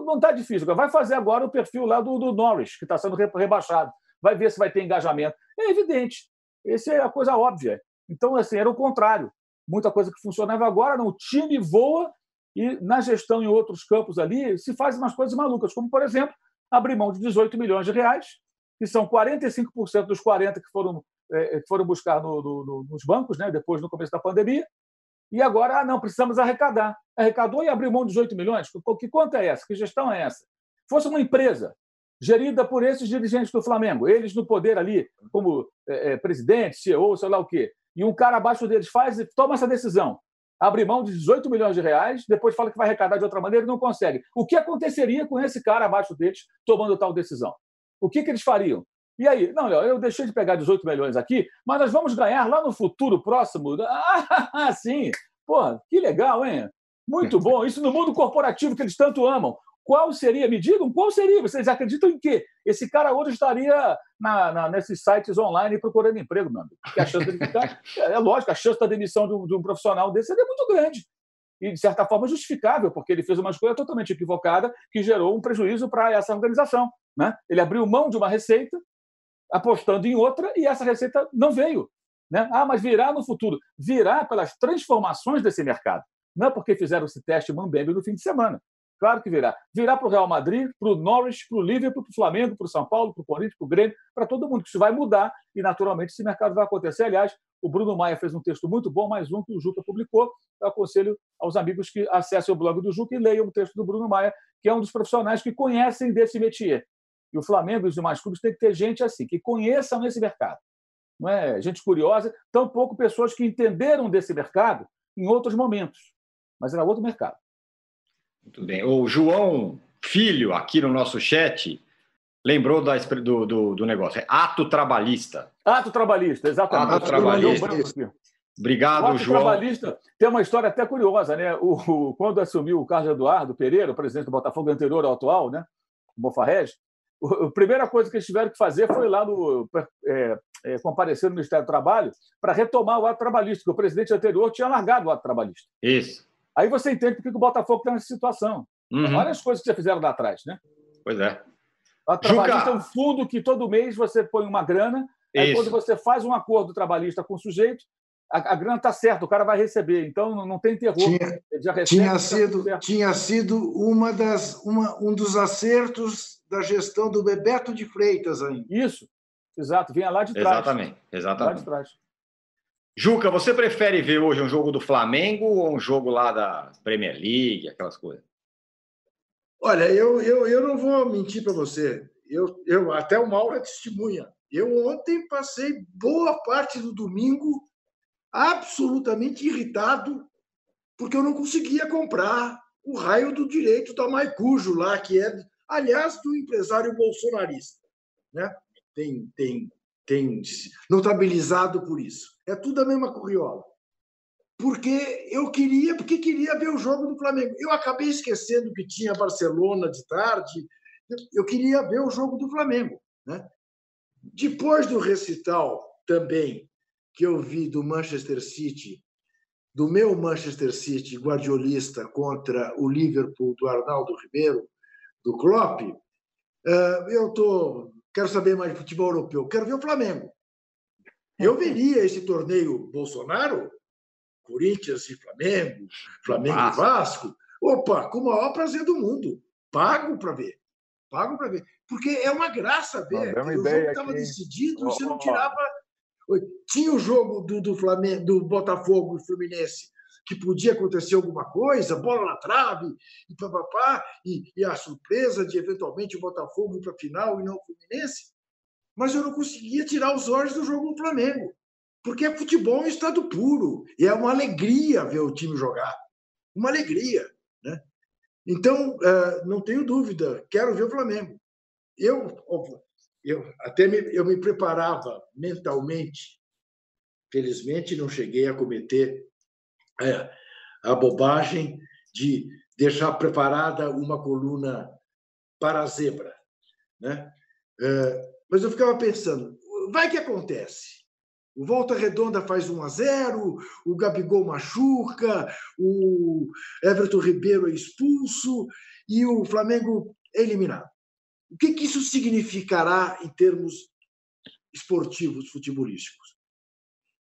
Não está difícil. Vai fazer agora o perfil lá do, do Norwich, que está sendo rebaixado vai ver se vai ter engajamento. É evidente. Essa é a coisa óbvia. Então, assim, era o contrário. Muita coisa que funcionava agora, não. O time voa e na gestão em outros campos ali se fazem umas coisas malucas, como, por exemplo, abrir mão de 18 milhões de reais, que são 45% dos 40 que foram, é, que foram buscar no, no, nos bancos, né, depois no começo da pandemia, e agora, ah, não, precisamos arrecadar. Arrecadou e abriu mão de 18 milhões? Que conta é essa? Que gestão é essa? Fosse uma empresa gerida por esses dirigentes do Flamengo, eles no poder ali, como é, é, presidente, CEO, sei lá o quê. E um cara abaixo deles faz e toma essa decisão. Abre mão de 18 milhões de reais, depois fala que vai arrecadar de outra maneira e não consegue. O que aconteceria com esse cara abaixo deles tomando tal decisão? O que, que eles fariam? E aí? Não, Léo, eu deixei de pegar 18 milhões aqui, mas nós vamos ganhar lá no futuro próximo. *laughs* Ah, sim! Pô, que legal, hein? Muito *laughs* bom. Isso no mundo corporativo que eles tanto amam. Qual seria a medida? Qual seria? Vocês acreditam em quê? Esse cara hoje estaria na, na, nesses sites online procurando emprego, meu amigo. Porque a chance dele ficar. *laughs* É lógico, a chance da demissão de um, de um profissional desse é muito grande. E, de certa forma, justificável, porque ele fez uma escolha totalmente equivocada que gerou um prejuízo para essa organização. Né? Ele abriu mão de uma receita, apostando em outra, e essa receita não veio. Né? Ah, mas virá no futuro. Virá pelas transformações desse mercado. Não é porque fizeram esse teste Mambembe no fim de semana. Claro que virá. Virá para o Real Madrid, para o Norwich, para o Liverpool, para o Flamengo, para o São Paulo, para o Corinthians, para o Grêmio, para todo mundo. Isso vai mudar e, naturalmente, esse mercado vai acontecer. Aliás, o Bruno Maia fez um texto muito bom, mais um que o Juca publicou. Eu aconselho aos amigos que acessem o blog do Juca e leiam o texto do Bruno Maia, que é um dos profissionais que conhecem desse métier. E o Flamengo e os demais clubes têm que ter gente assim, que conheçam esse mercado. Não é gente curiosa, tampouco pessoas que entenderam desse mercado em outros momentos. Mas era outro mercado. Muito bem. O João Filho, aqui no nosso chat, lembrou da, do, do, do, negócio. É ato trabalhista. Ato trabalhista, exatamente. Ato trabalhista. Obrigado, o ato João. trabalhista tem uma história até curiosa, né? O, o, quando assumiu o Carlos Eduardo Pereira, o presidente do Botafogo anterior ao atual, né? O Bofarrege, a primeira coisa que eles tiveram que fazer foi lá no, é, é, comparecer no Ministério do Trabalho para retomar o ato trabalhista, porque o presidente anterior tinha largado o ato trabalhista. Isso. Aí você entende por que o Botafogo está nessa situação. Uhum. Olha as coisas que já fizeram lá atrás, né? Pois é. Ato trabalhista é um fundo que todo mês você põe uma grana, aí Isso. quando você faz um acordo trabalhista com o sujeito, a, a grana está certa, o cara vai receber. Então não, não tem terror. Tinha, recebe, tinha, tá sido, tinha sido uma das, uma, um dos acertos da gestão do Bebeto de Freitas ainda. Isso, exato, vinha lá de trás. Exatamente, exatamente. Lá de trás. Juca, você prefere ver hoje um jogo do Flamengo ou um jogo lá da Premier League, aquelas coisas? Olha, eu, eu, eu não vou mentir para você. Eu, eu, até o Mauro é testemunha. Eu ontem passei boa parte do domingo absolutamente irritado porque eu não conseguia comprar o raio do direito da Maicujo lá, que é, aliás, do empresário bolsonarista. Né? Tem, tem, tem notabilizado por isso. É tudo a mesma curriola. Porque eu queria, porque queria ver o jogo do Flamengo. Eu acabei esquecendo que tinha Barcelona de tarde. Eu queria ver o jogo do Flamengo. Né? Depois do recital também que eu vi do Manchester City, do meu Manchester City guardiolista contra o Liverpool do Arnaldo Ribeiro, do Klopp, eh, eu tô, quero saber mais de futebol europeu, quero ver o Flamengo. Eu veria esse torneio Bolsonaro, Corinthians e Flamengo, Flamengo e Vasco, opa, com o maior prazer do mundo. Pago para ver. Pago para ver. Porque é uma graça ver. o jogo estava decidido, oh, você não tirava tinha o jogo do, do Flamengo, do Botafogo e Fluminense, que podia acontecer alguma coisa, bola na trave, e papapá, e, e a surpresa de eventualmente o Botafogo ir para a final e não o Fluminense. Mas eu não conseguia tirar os olhos do jogo do Flamengo, porque é futebol em estado puro, e é uma alegria ver o time jogar. Uma alegria. Né? Então, eh, não tenho dúvida, quero ver o Flamengo. Eu, eu até me, eu me preparava mentalmente. Felizmente, não cheguei a cometer é, a bobagem de deixar preparada uma coluna para a zebra. Né? Mas eu ficava pensando, vai que acontece. O Volta Redonda faz 1 a 0, o Gabigol machuca, o Everton Ribeiro é expulso e o Flamengo é eliminado. O que, que isso significará em termos esportivos, futebolísticos?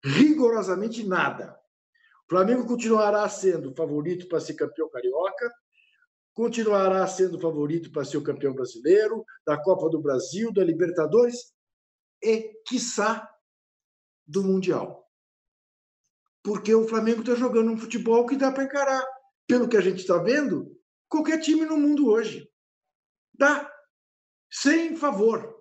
Rigorosamente nada. O Flamengo continuará sendo favorito para ser campeão carioca, continuará sendo favorito para ser o campeão brasileiro, da Copa do Brasil, da Libertadores e, quiçá, do Mundial. Porque o Flamengo está jogando um futebol que dá para encarar. Pelo que a gente está vendo, qualquer time no mundo hoje. Dá sem favor.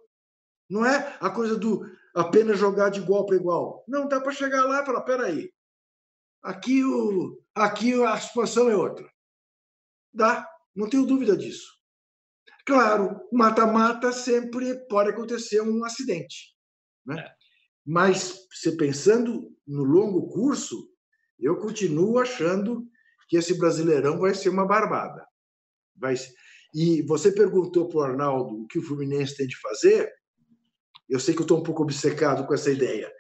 Não é a coisa do apenas jogar de igual para igual. Não, dá para chegar lá e falar: peraí, aqui, o, aqui a situação é outra. Dá, não tenho dúvida disso. Claro, mata-mata sempre pode acontecer um acidente. Né? É. Mas, se pensando no longo curso, eu continuo achando que esse brasileirão vai ser uma barbada. Vai, e você perguntou para o Arnaldo o que o Fluminense tem de fazer. Eu sei que eu estou um pouco obcecado com essa ideia,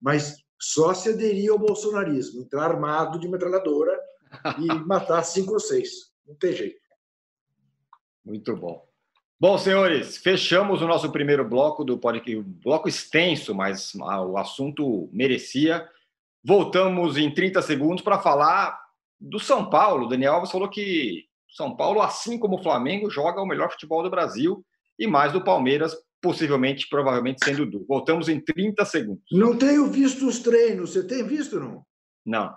mas só se aderir ao bolsonarismo, entrar armado de metralhadora *laughs* e matar cinco ou seis. Não tem jeito. Muito bom. Bom, senhores, fechamos o nosso primeiro bloco do podcast, bloco extenso, mas o assunto merecia. Voltamos em 30 segundos para falar do São Paulo. O Daniel Alves falou que são Paulo, assim como o Flamengo, joga o melhor futebol do Brasil e mais do Palmeiras, possivelmente, provavelmente sendo do. Voltamos em 30 segundos. Não tenho visto os treinos. Você tem visto, não? Não.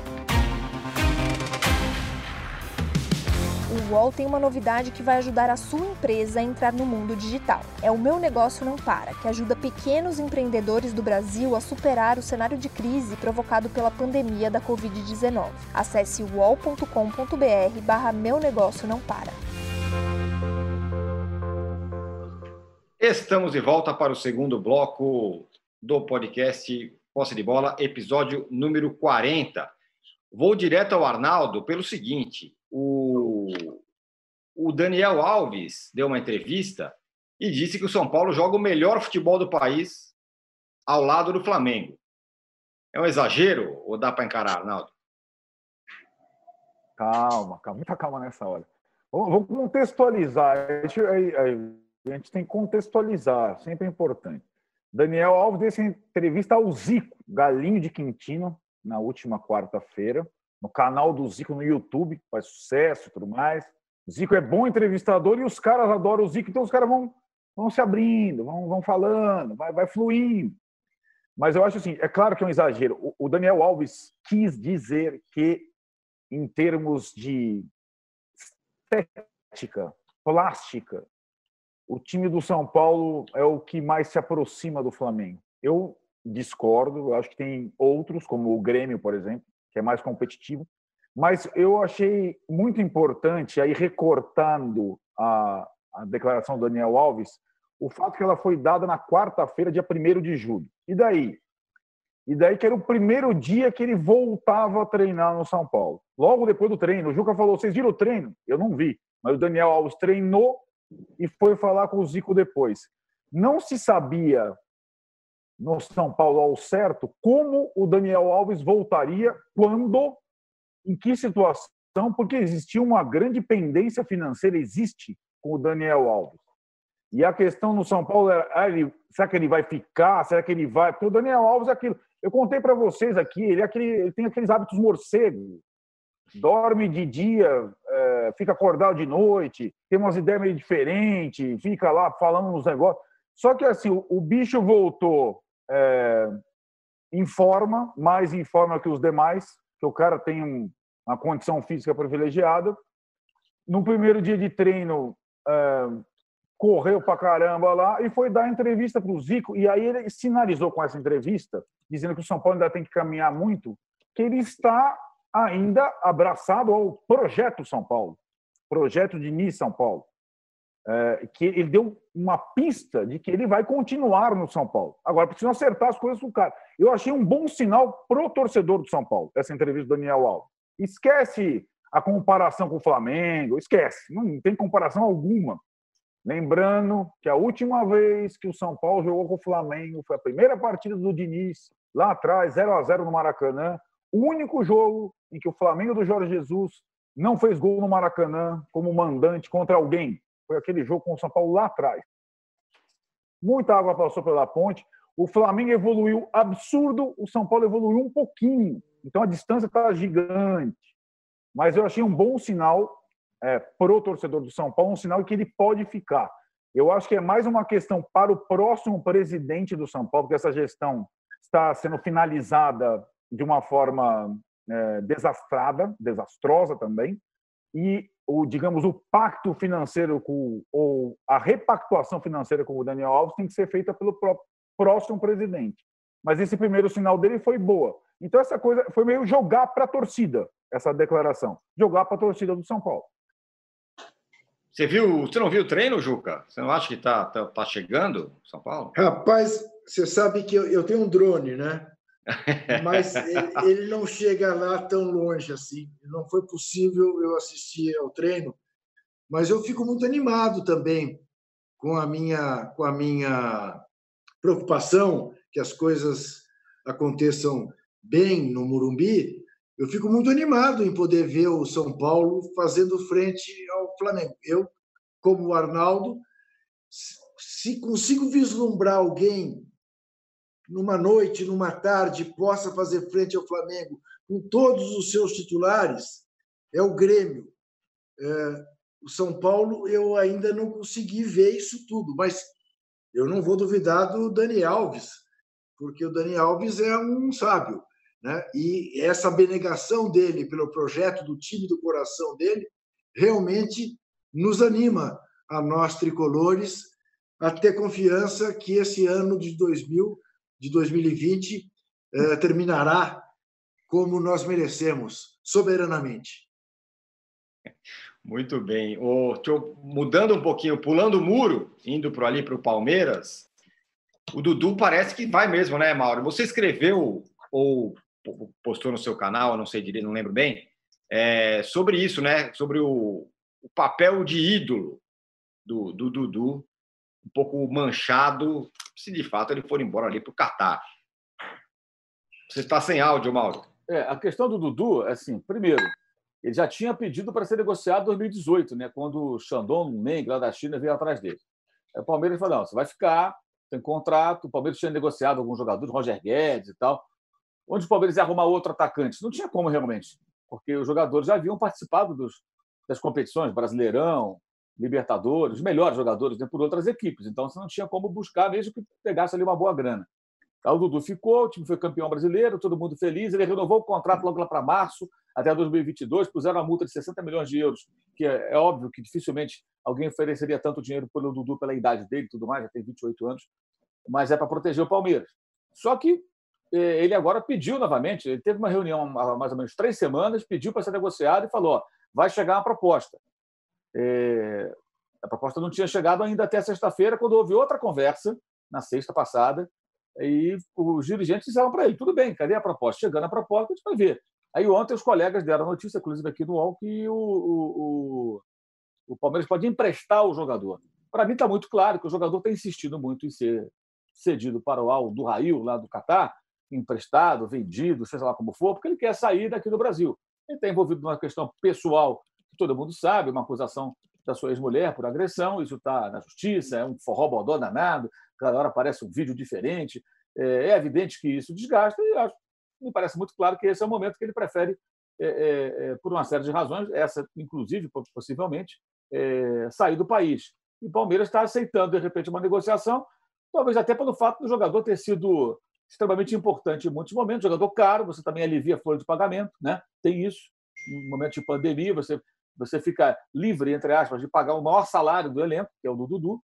O UOL tem uma novidade que vai ajudar a sua empresa a entrar no mundo digital. É o Meu Negócio Não Para, que ajuda pequenos empreendedores do Brasil a superar o cenário de crise provocado pela pandemia da Covid-19. Acesse uol.com.br barra Meu Negócio Não Para. Estamos de volta para o segundo bloco do podcast Posse de Bola, episódio número 40. Vou direto ao Arnaldo pelo seguinte: o, o Daniel Alves deu uma entrevista e disse que o São Paulo joga o melhor futebol do país ao lado do Flamengo. É um exagero ou dá para encarar, Arnaldo? Calma, calma, muita calma nessa hora. Vamos contextualizar. A gente, a gente tem que contextualizar, sempre é importante. Daniel Alves deu essa entrevista ao Zico, galinho de Quintino, na última quarta-feira no canal do Zico no YouTube, faz sucesso e tudo mais. O Zico é bom entrevistador e os caras adoram o Zico, então os caras vão, vão se abrindo, vão, vão falando, vai, vai fluindo. Mas eu acho assim, é claro que é um exagero. O, o Daniel Alves quis dizer que, em termos de estética, plástica, o time do São Paulo é o que mais se aproxima do Flamengo. Eu discordo, eu acho que tem outros, como o Grêmio, por exemplo, que é mais competitivo. Mas eu achei muito importante, aí recortando a, a declaração do Daniel Alves, o fato que ela foi dada na quarta-feira, dia 1 de julho. E daí? E daí que era o primeiro dia que ele voltava a treinar no São Paulo. Logo depois do treino, o Juca falou: vocês viram o treino? Eu não vi. Mas o Daniel Alves treinou e foi falar com o Zico depois. Não se sabia no São Paulo ao certo como o Daniel Alves voltaria, quando, em que situação, porque existia uma grande pendência financeira, existe com o Daniel Alves. E a questão no São Paulo era, ah, ele, será que ele vai ficar? Será que ele vai? Porque o Daniel Alves é aquilo. Eu contei para vocês aqui, ele, é aquele, ele tem aqueles hábitos morcegos. Dorme de dia, é, fica acordado de noite, tem umas ideias meio diferentes, fica lá falando nos negócios. Só que assim, o, o bicho voltou é, informa, mais informa que os demais, que o cara tem um, uma condição física privilegiada. No primeiro dia de treino, é, correu pra caramba lá e foi dar entrevista para o Zico. E aí ele sinalizou com essa entrevista, dizendo que o São Paulo ainda tem que caminhar muito, que ele está ainda abraçado ao projeto São Paulo, projeto de Nice São Paulo é, que ele deu uma pista de que ele vai continuar no São Paulo. Agora, precisa acertar as coisas com o cara. Eu achei um bom sinal pro torcedor do São Paulo, essa entrevista do Daniel Alves. Esquece a comparação com o Flamengo, esquece, não tem comparação alguma. Lembrando que a última vez que o São Paulo jogou com o Flamengo foi a primeira partida do Diniz, lá atrás, 0 a 0 no Maracanã. O único jogo em que o Flamengo do Jorge Jesus não fez gol no Maracanã como mandante contra alguém. Foi aquele jogo com o São Paulo lá atrás. Muita água passou pela ponte. O Flamengo evoluiu absurdo, o São Paulo evoluiu um pouquinho. Então a distância está gigante. Mas eu achei um bom sinal é, para o torcedor do São Paulo, um sinal que ele pode ficar. Eu acho que é mais uma questão para o próximo presidente do São Paulo, porque essa gestão está sendo finalizada de uma forma é, desastrada, desastrosa também, e o, digamos, o pacto financeiro com, ou a repactuação financeira com o Daniel Alves tem que ser feita pelo próximo presidente. Mas esse primeiro sinal dele foi boa. Então essa coisa foi meio jogar para a torcida essa declaração, jogar para a torcida do São Paulo. Você viu? Você não viu o treino, Juca? Você não acha que está tá, tá chegando São Paulo? Rapaz, você sabe que eu, eu tenho um drone, né? Mas *laughs* ele, não chega lá tão longe assim. Não foi possível eu assistir ao treino, mas eu fico muito animado também com a minha com a minha preocupação que as coisas aconteçam bem no Murumbi. Eu fico muito animado em poder ver o São Paulo fazendo frente ao Flamengo. Eu, como o Arnaldo, se consigo vislumbrar alguém numa noite, numa tarde, possa fazer frente ao Flamengo com todos os seus titulares, é o Grêmio. É, o São Paulo, eu ainda não consegui ver isso tudo, mas eu não vou duvidar do Dani Alves, porque o Dani Alves é um sábio. Né? E essa abnegação dele pelo projeto do time do coração dele realmente nos anima a nós tricolores a ter confiança que esse ano de 2000, de 2020 eh, terminará como nós merecemos, soberanamente. Muito bem. O, mudando um pouquinho, pulando o muro, indo para ali para o Palmeiras, o Dudu parece que vai mesmo, né, Mauro? Você escreveu ou postou no seu canal, não sei direito, não lembro bem, é, sobre isso, né? Sobre o, o papel de ídolo do, do Dudu, um pouco manchado, se de fato ele for embora ali para o Catar. Você está sem áudio, Mauro. É, a questão do Dudu, assim, primeiro, ele já tinha pedido para ser negociado em 2018, né, quando o Shandong Meng, lá da China, veio atrás dele. Aí o Palmeiras falou: não, você vai ficar, tem contrato. O Palmeiras tinha negociado alguns jogadores, Roger Guedes e tal. Onde o Palmeiras ia arrumar outro atacante? Não tinha como realmente, porque os jogadores já haviam participado dos, das competições, Brasileirão, Libertadores, os melhores jogadores né, por outras equipes. Então você não tinha como buscar, mesmo que pegasse ali uma boa grana. Aí o Dudu ficou, o time foi campeão brasileiro, todo mundo feliz. Ele renovou o contrato logo lá para março, até 2022, puseram a multa de 60 milhões de euros, que é, é, óbvio que dificilmente alguém ofereceria tanto dinheiro pelo Dudu, pela idade dele e tudo mais, já tem 28 anos, mas é para proteger o Palmeiras. Só que é, ele agora pediu novamente, ele teve uma reunião há mais ou menos três semanas, pediu para ser negociado e falou: ó, vai chegar uma proposta. É, a proposta não tinha chegado ainda até sexta-feira, quando houve outra conversa, na sexta passada, e os dirigentes disseram para ele: tudo bem, cadê a proposta? Chegando a proposta, a gente vai ver. Aí ontem os colegas deram notícia, inclusive aqui no UOL, que o, o, o Palmeiras pode emprestar o jogador. Para mim está muito claro que o jogador tem insistido muito em ser cedido para o Al do Rail, lá do Catar, emprestado, vendido, seja lá como for, porque ele quer sair daqui do Brasil. Ele está envolvido numa questão pessoal, todo mundo sabe, uma acusação da sua ex-mulher por agressão, isso está na justiça, é um forró bodó danado, cada hora aparece um vídeo diferente. É, é evidente que isso desgasta e acho, me parece muito claro que esse é o momento que ele prefere, é, é, é por uma série de razões, essa inclusive, possivelmente, é, sair do país. E o Palmeiras está aceitando, de repente, uma negociação, talvez até pelo fato do jogador ter sido extremamente importante em muitos momentos, jogador caro, você também alivia a folha de pagamento, né? tem isso. No momento de pandemia, você, você fica livre, entre aspas, de pagar o maior salário do elenco, que é o do Dudu,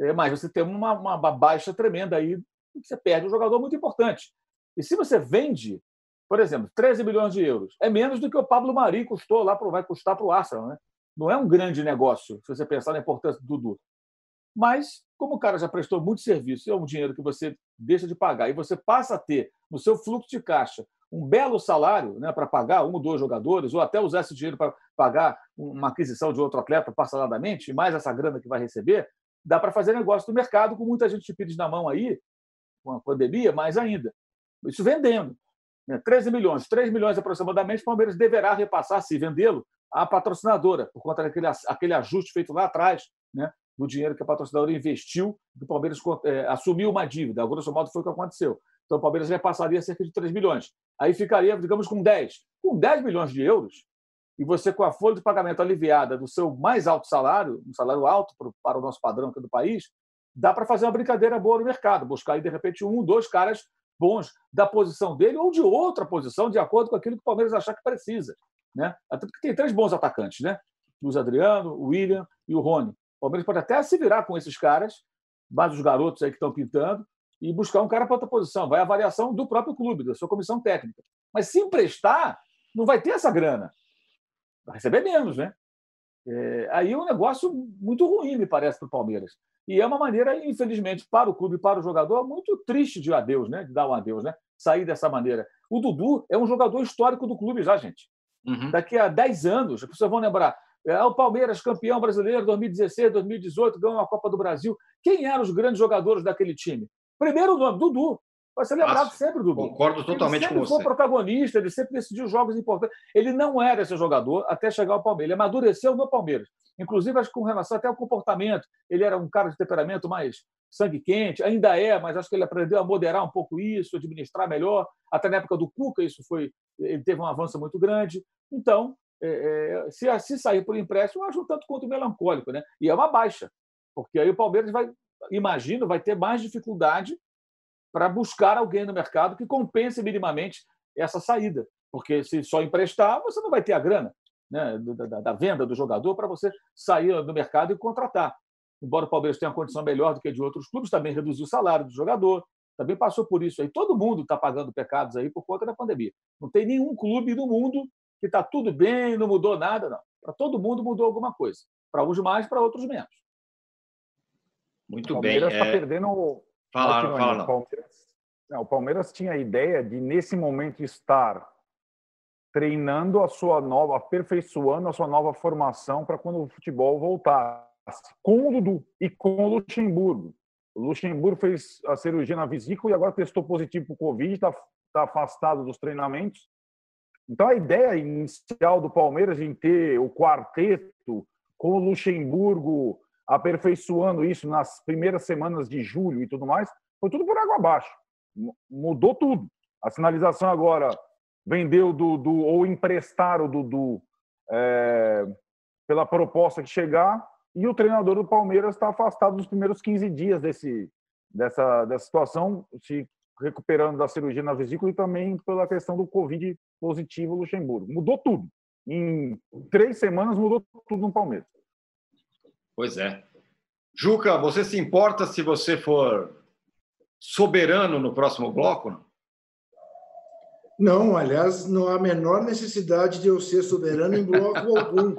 é, mas você tem uma, uma baixa tremenda aí, você perde um jogador muito importante. E se você vende, por exemplo, 13 milhões de euros, é menos do que o Pablo Mari custou lá, vai custar para o Arsenal. Né? Não é um grande negócio, se você pensar na importância do Dudu. Mas, como o cara já prestou muito serviço, é um dinheiro que você deixa de pagar e você passa a ter no seu fluxo de caixa um belo salário né, para pagar um ou dois jogadores, ou até usar esse dinheiro para pagar uma aquisição de outro atleta parceladamente, mais essa grana que vai receber, dá para fazer negócio no mercado com muita gente de pires na mão aí, com a pandemia, mais ainda. Isso vendendo. Né? 13 milhões, 3 milhões aproximadamente, o Palmeiras deverá repassar, se vendê-lo, à patrocinadora, por conta daquele aquele ajuste feito lá atrás, né? do dinheiro que a patrocinadora investiu, que o Palmeiras é, assumiu uma dívida. A grosso modo foi o que aconteceu. Então o Palmeiras repassaria cerca de 3 milhões. Aí ficaria, digamos, com 10. Com 10 milhões de euros, e você com a folha de pagamento aliviada do seu mais alto salário, um salário alto para o nosso padrão aqui do país, dá para fazer uma brincadeira boa no mercado, buscar aí, de repente, um, dois caras bons da posição dele ou de outra posição, de acordo com aquilo que o Palmeiras achar que precisa. Né? Até porque tem três bons atacantes, né? Luiz Adriano, o William e o Rony. O Palmeiras pode até se virar com esses caras, mais os garotos aí que estão pintando, e buscar um cara para outra posição. Vai a avaliação do próprio clube, da sua comissão técnica. Mas se emprestar, não vai ter essa grana. Vai receber menos, né? É, aí é um negócio muito ruim, me parece, para o Palmeiras. E é uma maneira, infelizmente, para o clube, para o jogador, muito triste de adeus, né? De dar um adeus, né? Sair dessa maneira. O Dudu é um jogador histórico do clube já, gente. Uhum. Daqui a 10 anos, as pessoas vão lembrar. É o Palmeiras campeão brasileiro 2016, 2018, ganhou a Copa do Brasil. Quem eram os grandes jogadores daquele time? Primeiro nome, Dudu. vai ser lembrado sempre, Dudu. Concordo totalmente com você. Ele foi protagonista, ele sempre decidiu jogos importantes. Ele não era esse jogador até chegar ao Palmeiras. Ele amadureceu no Palmeiras. Inclusive, acho que com relação até ao comportamento. Ele era um cara de temperamento mais sangue quente, ainda é, mas acho que ele aprendeu a moderar um pouco isso, administrar melhor. Até na época do Cuca, isso foi. Ele teve um avanço muito grande. Então, é, é, se, se sair por empréstimo, eu acho um tanto quanto melancólico, né? E é uma baixa, porque aí o Palmeiras vai, imagino, vai ter mais dificuldade para buscar alguém no mercado que compense minimamente essa saída, porque se só emprestar, você não vai ter a grana né, da, da venda do jogador para você sair do mercado e contratar. Embora o Palmeiras tenha uma condição melhor do que a de outros clubes, também reduziu o salário do jogador, também passou por isso aí. Todo mundo está pagando pecados aí por conta da pandemia. Não tem nenhum clube no mundo que está tudo bem, não mudou nada, não. Para todo mundo mudou alguma coisa. Para uns mais, para outros menos. Muito bem. O Palmeiras está é... perdendo. Fala, não, fala, não. O Palmeiras... não. O Palmeiras tinha a ideia de, nesse momento, estar treinando a sua nova, aperfeiçoando a sua nova formação para quando o futebol voltasse. Com o Dudu e com o Luxemburgo. O Luxemburgo fez a cirurgia na vesícula e agora testou positivo para o Covid, está tá afastado dos treinamentos. Então, a ideia inicial do Palmeiras em ter o quarteto com o Luxemburgo aperfeiçoando isso nas primeiras semanas de julho e tudo mais, foi tudo por água abaixo. Mudou tudo. A sinalização agora vendeu do, do ou emprestar o Dudu é, pela proposta que chegar e o treinador do Palmeiras está afastado nos primeiros 15 dias desse, dessa, dessa situação, se recuperando da cirurgia na vesícula e também pela questão do Covid positivo Luxemburgo. Mudou tudo. Em três semanas mudou tudo no Palmeiras. Pois é. Juca, você se importa se você for soberano no próximo bloco? Não? Aliás, não há a menor necessidade de eu ser soberano em bloco *laughs* algum.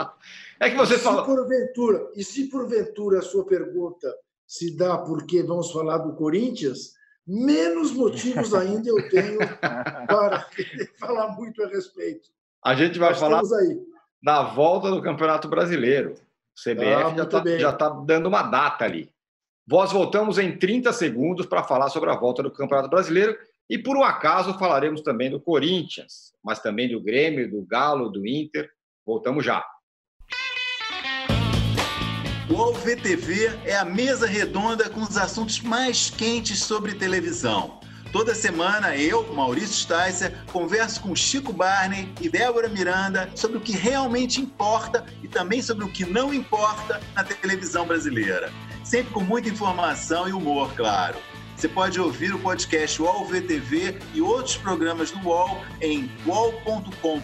É que você e fala. Se porventura, e se porventura a sua pergunta se dá porque vamos falar do Corinthians, menos motivos ainda eu tenho *laughs* para *laughs* falar muito a respeito. A gente vai Nós falar da volta do Campeonato Brasileiro. O CBF ah, já está tá dando uma data ali. Nós voltamos em 30 segundos para falar sobre a volta do Campeonato Brasileiro e, por um acaso, falaremos também do Corinthians, mas também do Grêmio, do Galo, do Inter. Voltamos já. O UOL-VTV é a mesa redonda com os assuntos mais quentes sobre televisão. Toda semana eu, Maurício Sticer, converso com Chico Barney e Débora Miranda sobre o que realmente importa e também sobre o que não importa na televisão brasileira. Sempre com muita informação e humor, claro. Você pode ouvir o podcast UOL VTV e outros programas do UOL em wallcombr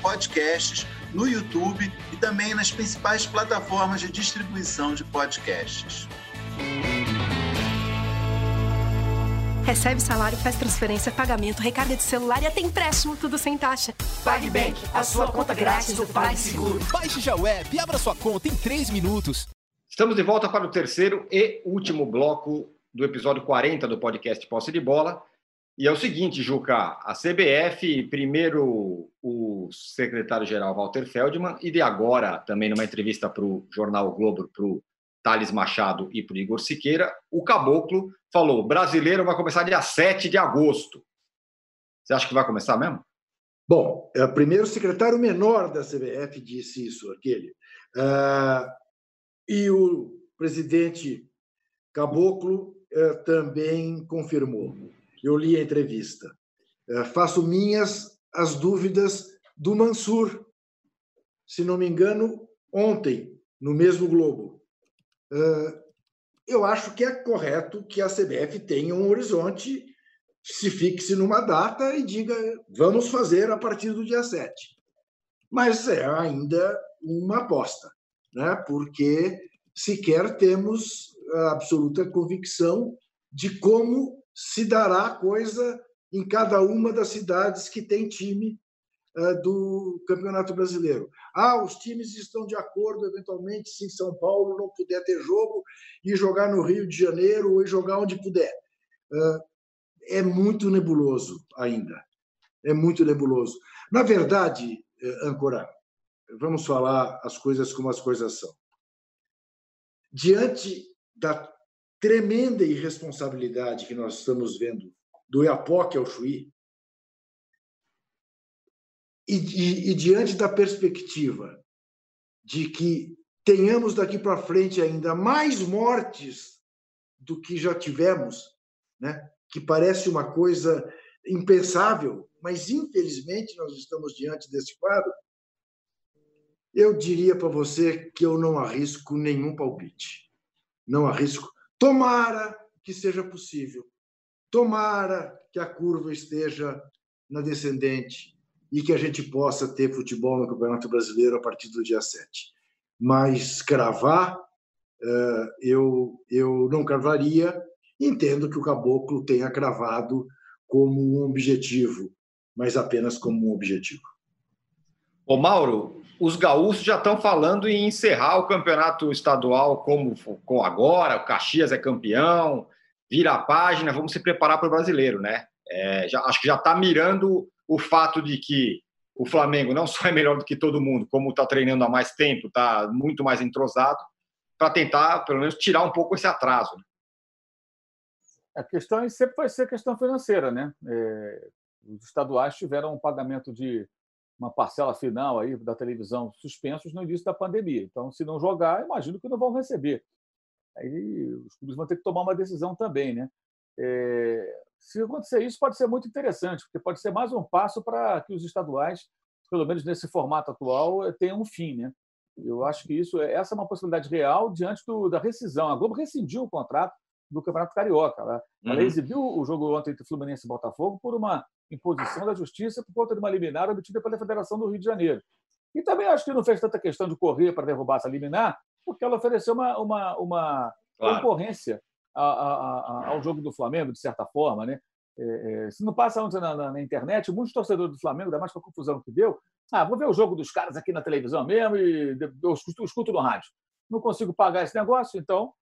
podcasts no YouTube e também nas principais plataformas de distribuição de podcasts. Recebe salário, faz transferência, pagamento, recarga de celular e até empréstimo, tudo sem taxa. PagBank, a sua conta grátis do PagSeguro. Baixe já o app e abra sua conta em 3 minutos. Estamos de volta para o terceiro e último bloco do episódio 40 do podcast Posse de Bola. E é o seguinte, Juca, a CBF, primeiro o secretário-geral Walter Feldman, e de agora, também numa entrevista para o jornal Globo, para o Thales Machado e para o Igor Siqueira, o Caboclo falou: brasileiro vai começar dia 7 de agosto. Você acha que vai começar mesmo? Bom, é, primeiro o secretário menor da CBF disse isso, aquele. Uh, e o presidente Caboclo uh, também confirmou eu li a entrevista. É, faço minhas as dúvidas do Mansur, se não me engano, ontem, no mesmo Globo. É, eu acho que é correto que a CBF tenha um horizonte, se fixe numa data e diga vamos fazer a partir do dia 7. Mas é ainda uma aposta, né? porque sequer temos a absoluta convicção de como se dará coisa em cada uma das cidades que tem time do Campeonato Brasileiro. Ah, os times estão de acordo, eventualmente, se em São Paulo não puder ter jogo, e jogar no Rio de Janeiro ou jogar onde puder. Uh, é muito nebuloso ainda. É muito nebuloso. Na verdade, Ancora, vamos falar as coisas como as coisas são. Diante da tremenda irresponsabilidade que nós estamos vendo do Iapoque ao Chuí, e, e, e diante da perspectiva de que tenhamos daqui para frente ainda mais mortes do que já tivemos, né? que parece uma coisa impensável, mas infelizmente nós estamos diante desse quadro, eu diria para você que eu não arrisco nenhum palpite. Não arrisco. Tomara que seja possível. Tomara que a curva esteja na descendente e que a gente possa ter futebol no Campeonato Brasileiro a partir do dia 7. Mas cravar, eh, eu, eu não cravaria. Entendo que o Caboclo tenha cravado como um objetivo, mas apenas como um objetivo. Ô Mauro, os gaúchos já estão falando em encerrar o campeonato estadual como, como agora, o Caxias é campeão, vira a página, vamos se preparar para o brasileiro, né? É, já, acho que já está mirando o fato de que o Flamengo não só é melhor do que todo mundo, como está treinando há mais tempo, está muito mais entrosado, para tentar, pelo menos, tirar um pouco esse atraso. Né? A questão sempre vai ser questão financeira, né? É, os estaduais tiveram um pagamento de uma parcela final aí da televisão suspensos no início da pandemia. Então, se não jogar, imagino que não vão receber. Aí os clubes vão ter que tomar uma decisão também, né? É, se acontecer isso, pode ser muito interessante, porque pode ser mais um passo para que os estaduais, pelo menos nesse formato atual, tenham um fim, né? Eu acho que isso, essa é uma possibilidade real diante do, da rescisão. A Globo rescindiu o contrato do Campeonato Carioca. Ela, uhum. ela exibiu o jogo ontem entre Fluminense e Botafogo por uma imposição da Justiça por conta de uma liminar obtida pela Federação do Rio de Janeiro. E também acho que não fez tanta questão de correr para derrubar essa liminar, porque ela ofereceu uma, uma, uma claro. concorrência a, a, ao jogo do Flamengo, de certa forma. Né? É, é, se não passa ontem na, na, na, internet, muitos torcedores do Flamengo, ainda mais com a confusão que deu, ah, vou ver o jogo dos caras aqui na televisão mesmo e eu escuto, eu escuto no rádio. Não consigo pagar esse negócio, então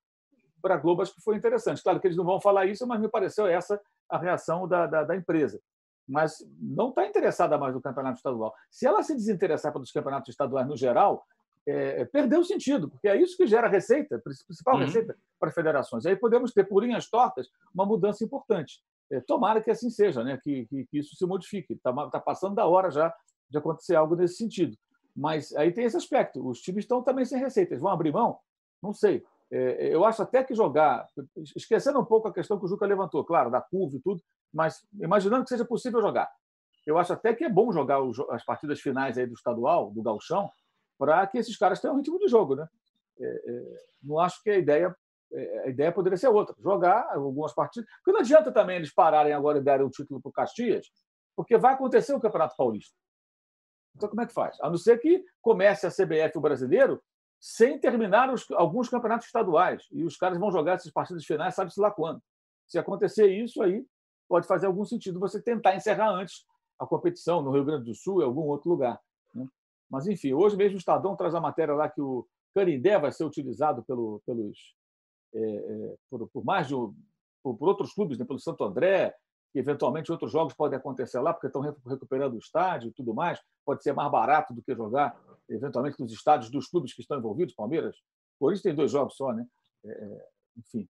para a Globo acho que foi interessante. Claro que eles não vão falar isso, mas me pareceu essa a reação da, da, da empresa. Mas não está interessada mais no campeonato estadual. Se ela se desinteressar pelos campeonatos estaduais no geral, é, é perdeu o sentido, porque é isso que gera receita, principal uhum. receita para federações. Aí podemos ter, por linhas tortas, uma mudança importante. É, tomara que assim seja, né? que, que, que isso se modifique. Está tá passando da hora já de acontecer algo nesse sentido. Mas aí tem esse aspecto. Os times estão também sem receita. Eles vão abrir mão? Não sei. É, eu acho até que jogar, esquecendo um pouco a questão que o Juca levantou, claro, da curva e tudo, mas imaginando que seja possível jogar. Eu acho até que é bom jogar as partidas finais aí do estadual, do galchão, para que esses caras tenham ritmo de jogo, né? É, é, não acho que a ideia é, a ideia poderia ser outra, jogar algumas partidas, porque não adianta também eles pararem agora e darem o título para o Caxias, porque vai acontecer o Campeonato Paulista. Então, como é que faz? A não ser que comece a CBF o brasileiro sem terminar os, alguns campeonatos estaduais. E os caras vão jogar essas partidas finais, sabe-se lá quando. Se acontecer isso, aí pode fazer algum sentido você tentar encerrar antes a competição no Rio Grande do Sul, em algum outro lugar. Mas, enfim, hoje mesmo o Estadão traz a matéria lá que o Canindé vai ser utilizado pelo, pelos, é, é, por, por, mais de por, por outros clubes, né? pelo Santo André, que eventualmente outros jogos podem acontecer lá, porque estão recuperando o estádio e tudo mais. Pode ser mais barato do que jogar, eventualmente, nos estádios dos clubes que estão envolvidos, Palmeiras. Por isso tem dois jogos só, né? É, é enfim.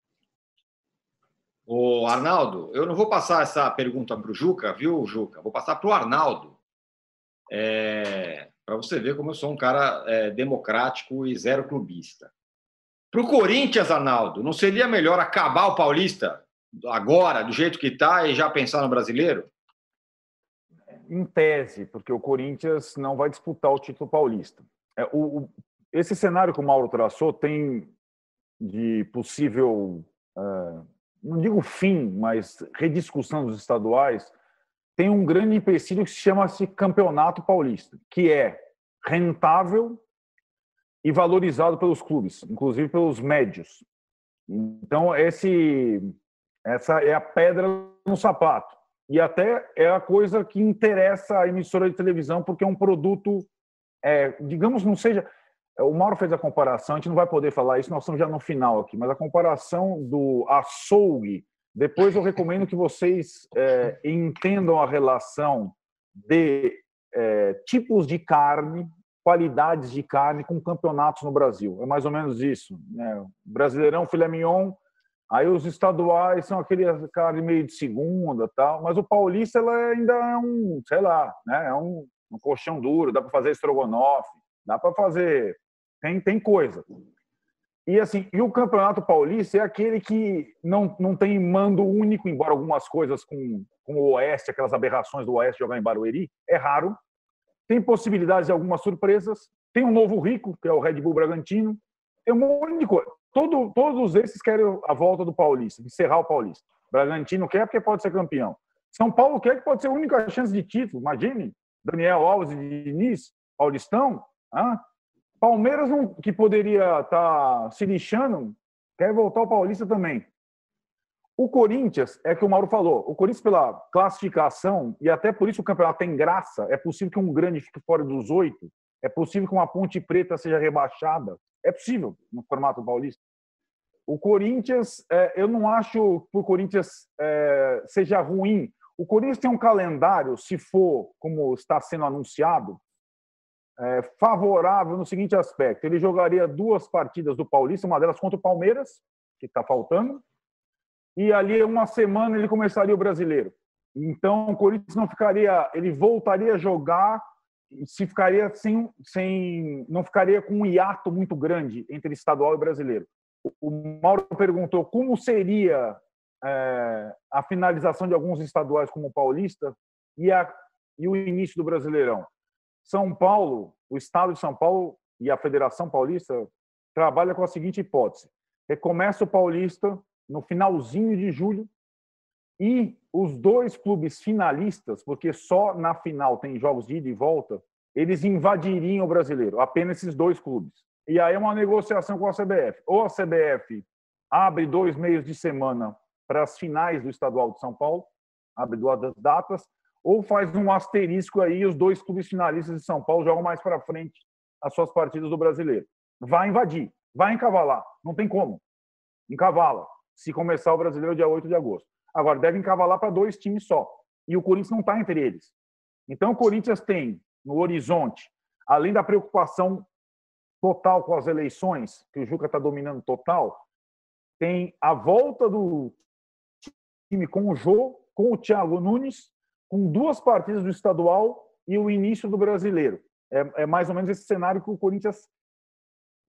O Arnaldo, eu não vou passar essa pergunta para o Juca, viu, Juca? Vou passar para o Arnaldo. É, para você ver como eu sou um cara é, democrático e zero clubista. Para o Corinthians, Arnaldo, não seria melhor acabar o Paulista agora, do jeito que está, e já pensar no brasileiro? Em tese, porque o Corinthians não vai disputar o título paulista. É, o, o, esse cenário que o Mauro traçou tem de possível, uh, não digo fim, mas rediscussão dos estaduais, tem um grande empecilho que se chama-se Campeonato Paulista, que é rentável e valorizado pelos clubes, inclusive pelos médios. Então, esse essa é a pedra no sapato. E até é a coisa que interessa a emissora de televisão, porque é um produto, é, digamos, não seja. O Mauro fez a comparação, a gente não vai poder falar isso, nós estamos já no final aqui, mas a comparação do açougue. Depois eu recomendo que vocês é, entendam a relação de é, tipos de carne, qualidades de carne com campeonatos no Brasil. É mais ou menos isso. Né? Brasileirão, filé mignon, Aí os estaduais são aquele cara meio de segunda, tal. Mas o paulista ela ainda é um, sei lá, né? É um, um colchão duro. Dá para fazer estrogonofe, dá para fazer. Tem tem coisa. E assim, e o Campeonato Paulista é aquele que não, não tem mando único, embora algumas coisas com, com o Oeste, aquelas aberrações do Oeste jogar em Barueri, é raro. Tem possibilidades de algumas surpresas. Tem um novo rico, que é o Red Bull Bragantino. Tem um monte de coisa. Todo, todos esses querem a volta do Paulista, encerrar o Paulista. Bragantino quer porque pode ser campeão. São Paulo quer que pode ser a única chance de título. Imagine, Daniel Alves e Diniz, Paulistão. Ah, Palmeiras, não, que poderia estar tá se lixando, quer voltar ao Paulista também. O Corinthians, é que o Mauro falou, o Corinthians, pela classificação, e até por isso o campeonato tem graça, é possível que um grande fique fora dos oito, é possível que uma Ponte Preta seja rebaixada, é possível no formato paulista. O Corinthians, é, eu não acho que o Corinthians é, seja ruim. O Corinthians tem um calendário, se for como está sendo anunciado, é, favorável no seguinte aspecto: ele jogaria duas partidas do Paulista, uma delas contra o Palmeiras, que está faltando, e ali uma semana ele começaria o Brasileiro. Então o Corinthians não ficaria, ele voltaria a jogar, se ficaria sem, sem, não ficaria com um hiato muito grande entre estadual e brasileiro. O Mauro perguntou como seria é, a finalização de alguns estaduais como o Paulista e, a, e o início do Brasileirão. São Paulo, o Estado de São Paulo e a Federação Paulista trabalham com a seguinte hipótese: recomeça o Paulista no finalzinho de julho e os dois clubes finalistas, porque só na final tem jogos de ida e volta, eles invadiriam o brasileiro, apenas esses dois clubes. E aí é uma negociação com a CBF. Ou a CBF abre dois meios de semana para as finais do estadual de São Paulo, abre duas datas, ou faz um asterisco aí os dois clubes finalistas de São Paulo jogam mais para frente as suas partidas do brasileiro. Vai invadir, vai encavalar, não tem como. Encavala, se começar o brasileiro dia 8 de agosto. Agora, deve encavalar para dois times só. E o Corinthians não está entre eles. Então, o Corinthians tem no horizonte, além da preocupação total com as eleições, que o Juca está dominando total, tem a volta do time com o Jô, com o Thiago Nunes com duas partidas do estadual e o início do brasileiro. É, é, mais ou menos esse cenário que o Corinthians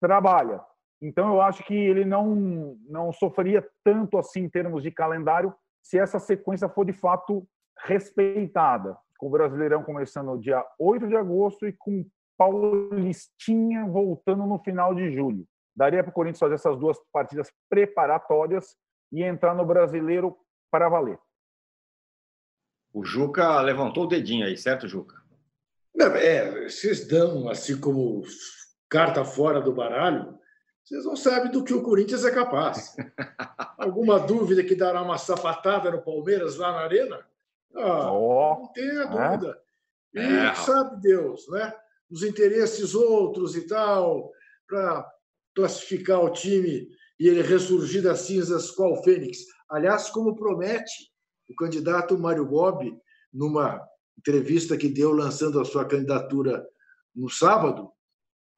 trabalha. Então, eu acho que ele não, não sofreria tanto assim em termos de calendário se essa sequência for de fato respeitada. Com o Brasileirão começando no dia 8 de agosto e com Paulistinha voltando no final de julho. Daria para o Corinthians fazer essas duas partidas preparatórias e entrar no Brasileiro para valer. O Juca levantou o dedinho aí, certo, Juca? É, vocês dão, assim como carta fora do baralho, vocês não sabem do que o Corinthians é capaz. *laughs* Alguma dúvida que dará uma sapatada no Palmeiras lá na Arena? Ah, oh, não tenha dúvida. É? E é. sabe Deus, né? Os interesses outros e tal, para classificar o time e ele ressurgir das cinzas qual Fênix. Aliás, como promete o candidato Mário Gobi, numa entrevista que deu lançando a sua candidatura no sábado,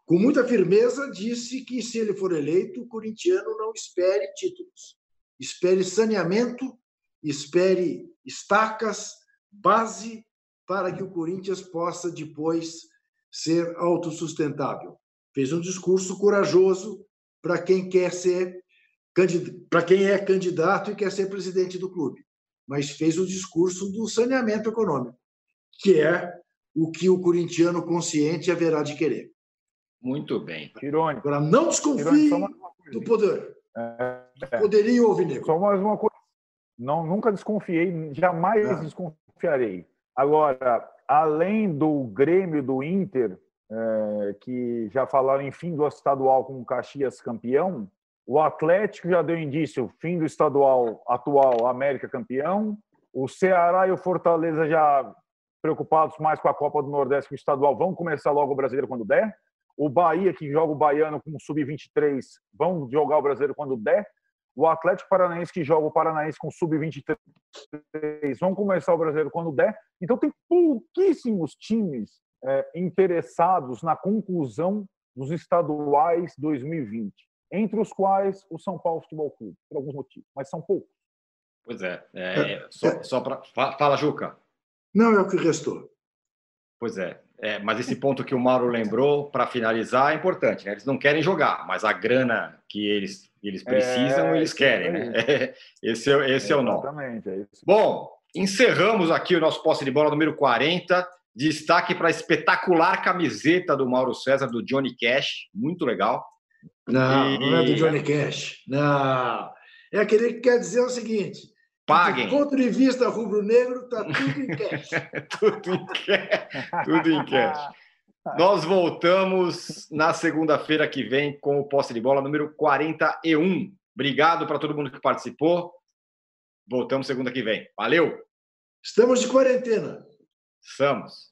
com muita firmeza disse que se ele for eleito, o corintiano não espere títulos, espere saneamento, espere estacas, base para que o Corinthians possa depois ser autossustentável. Fez um discurso corajoso para quem quer ser para quem é candidato e quer ser presidente do clube mas fez o discurso do saneamento econômico, que é o que o corintiano consciente haverá de querer. Muito bem. Irônico. Agora, não desconfie do poder. É, é. Poderia ouvir. Só mais uma coisa. Não, nunca desconfiei, jamais é. desconfiarei. Agora, além do Grêmio do Inter, é, que já falaram em fim do estadual com o Caxias campeão, o Atlético já deu indício, fim do estadual atual, América campeão. O Ceará e o Fortaleza já preocupados mais com a Copa do Nordeste que o estadual vão começar logo o brasileiro quando der. O Bahia, que joga o baiano com o sub-23, vão jogar o brasileiro quando der. O Atlético Paranaense, que joga o Paranaense com sub-23, vão começar o brasileiro quando der. Então, tem pouquíssimos times é, interessados na conclusão dos estaduais 2020. Entre os quais o São Paulo Futebol Clube, por alguns motivos, mas são poucos. Pois é. é, é só, só para. Fala, Juca. Não é o que restou. Pois é. é mas esse ponto que o Mauro lembrou, para finalizar, é importante. Né? Eles não querem jogar, mas a grana que eles, eles precisam, é, eles querem. Né? *laughs* esse é, esse é, o nó. Exatamente, é isso. Bom, encerramos aqui o nosso posse de bola número 40. Destaque para a espetacular camiseta do Mauro César, do Johnny Cash. Muito legal. Não, e... não é do Johnny Cash. Não. É aquele que quer dizer o seguinte: Paguem. Do ponto de vista rubro-negro, está tudo em cash. *laughs* tudo em cash. Tudo em cash. Nós voltamos na segunda-feira que vem com o posse de bola número 41. Obrigado para todo mundo que participou. Voltamos segunda que vem. Valeu! Estamos de quarentena. Estamos.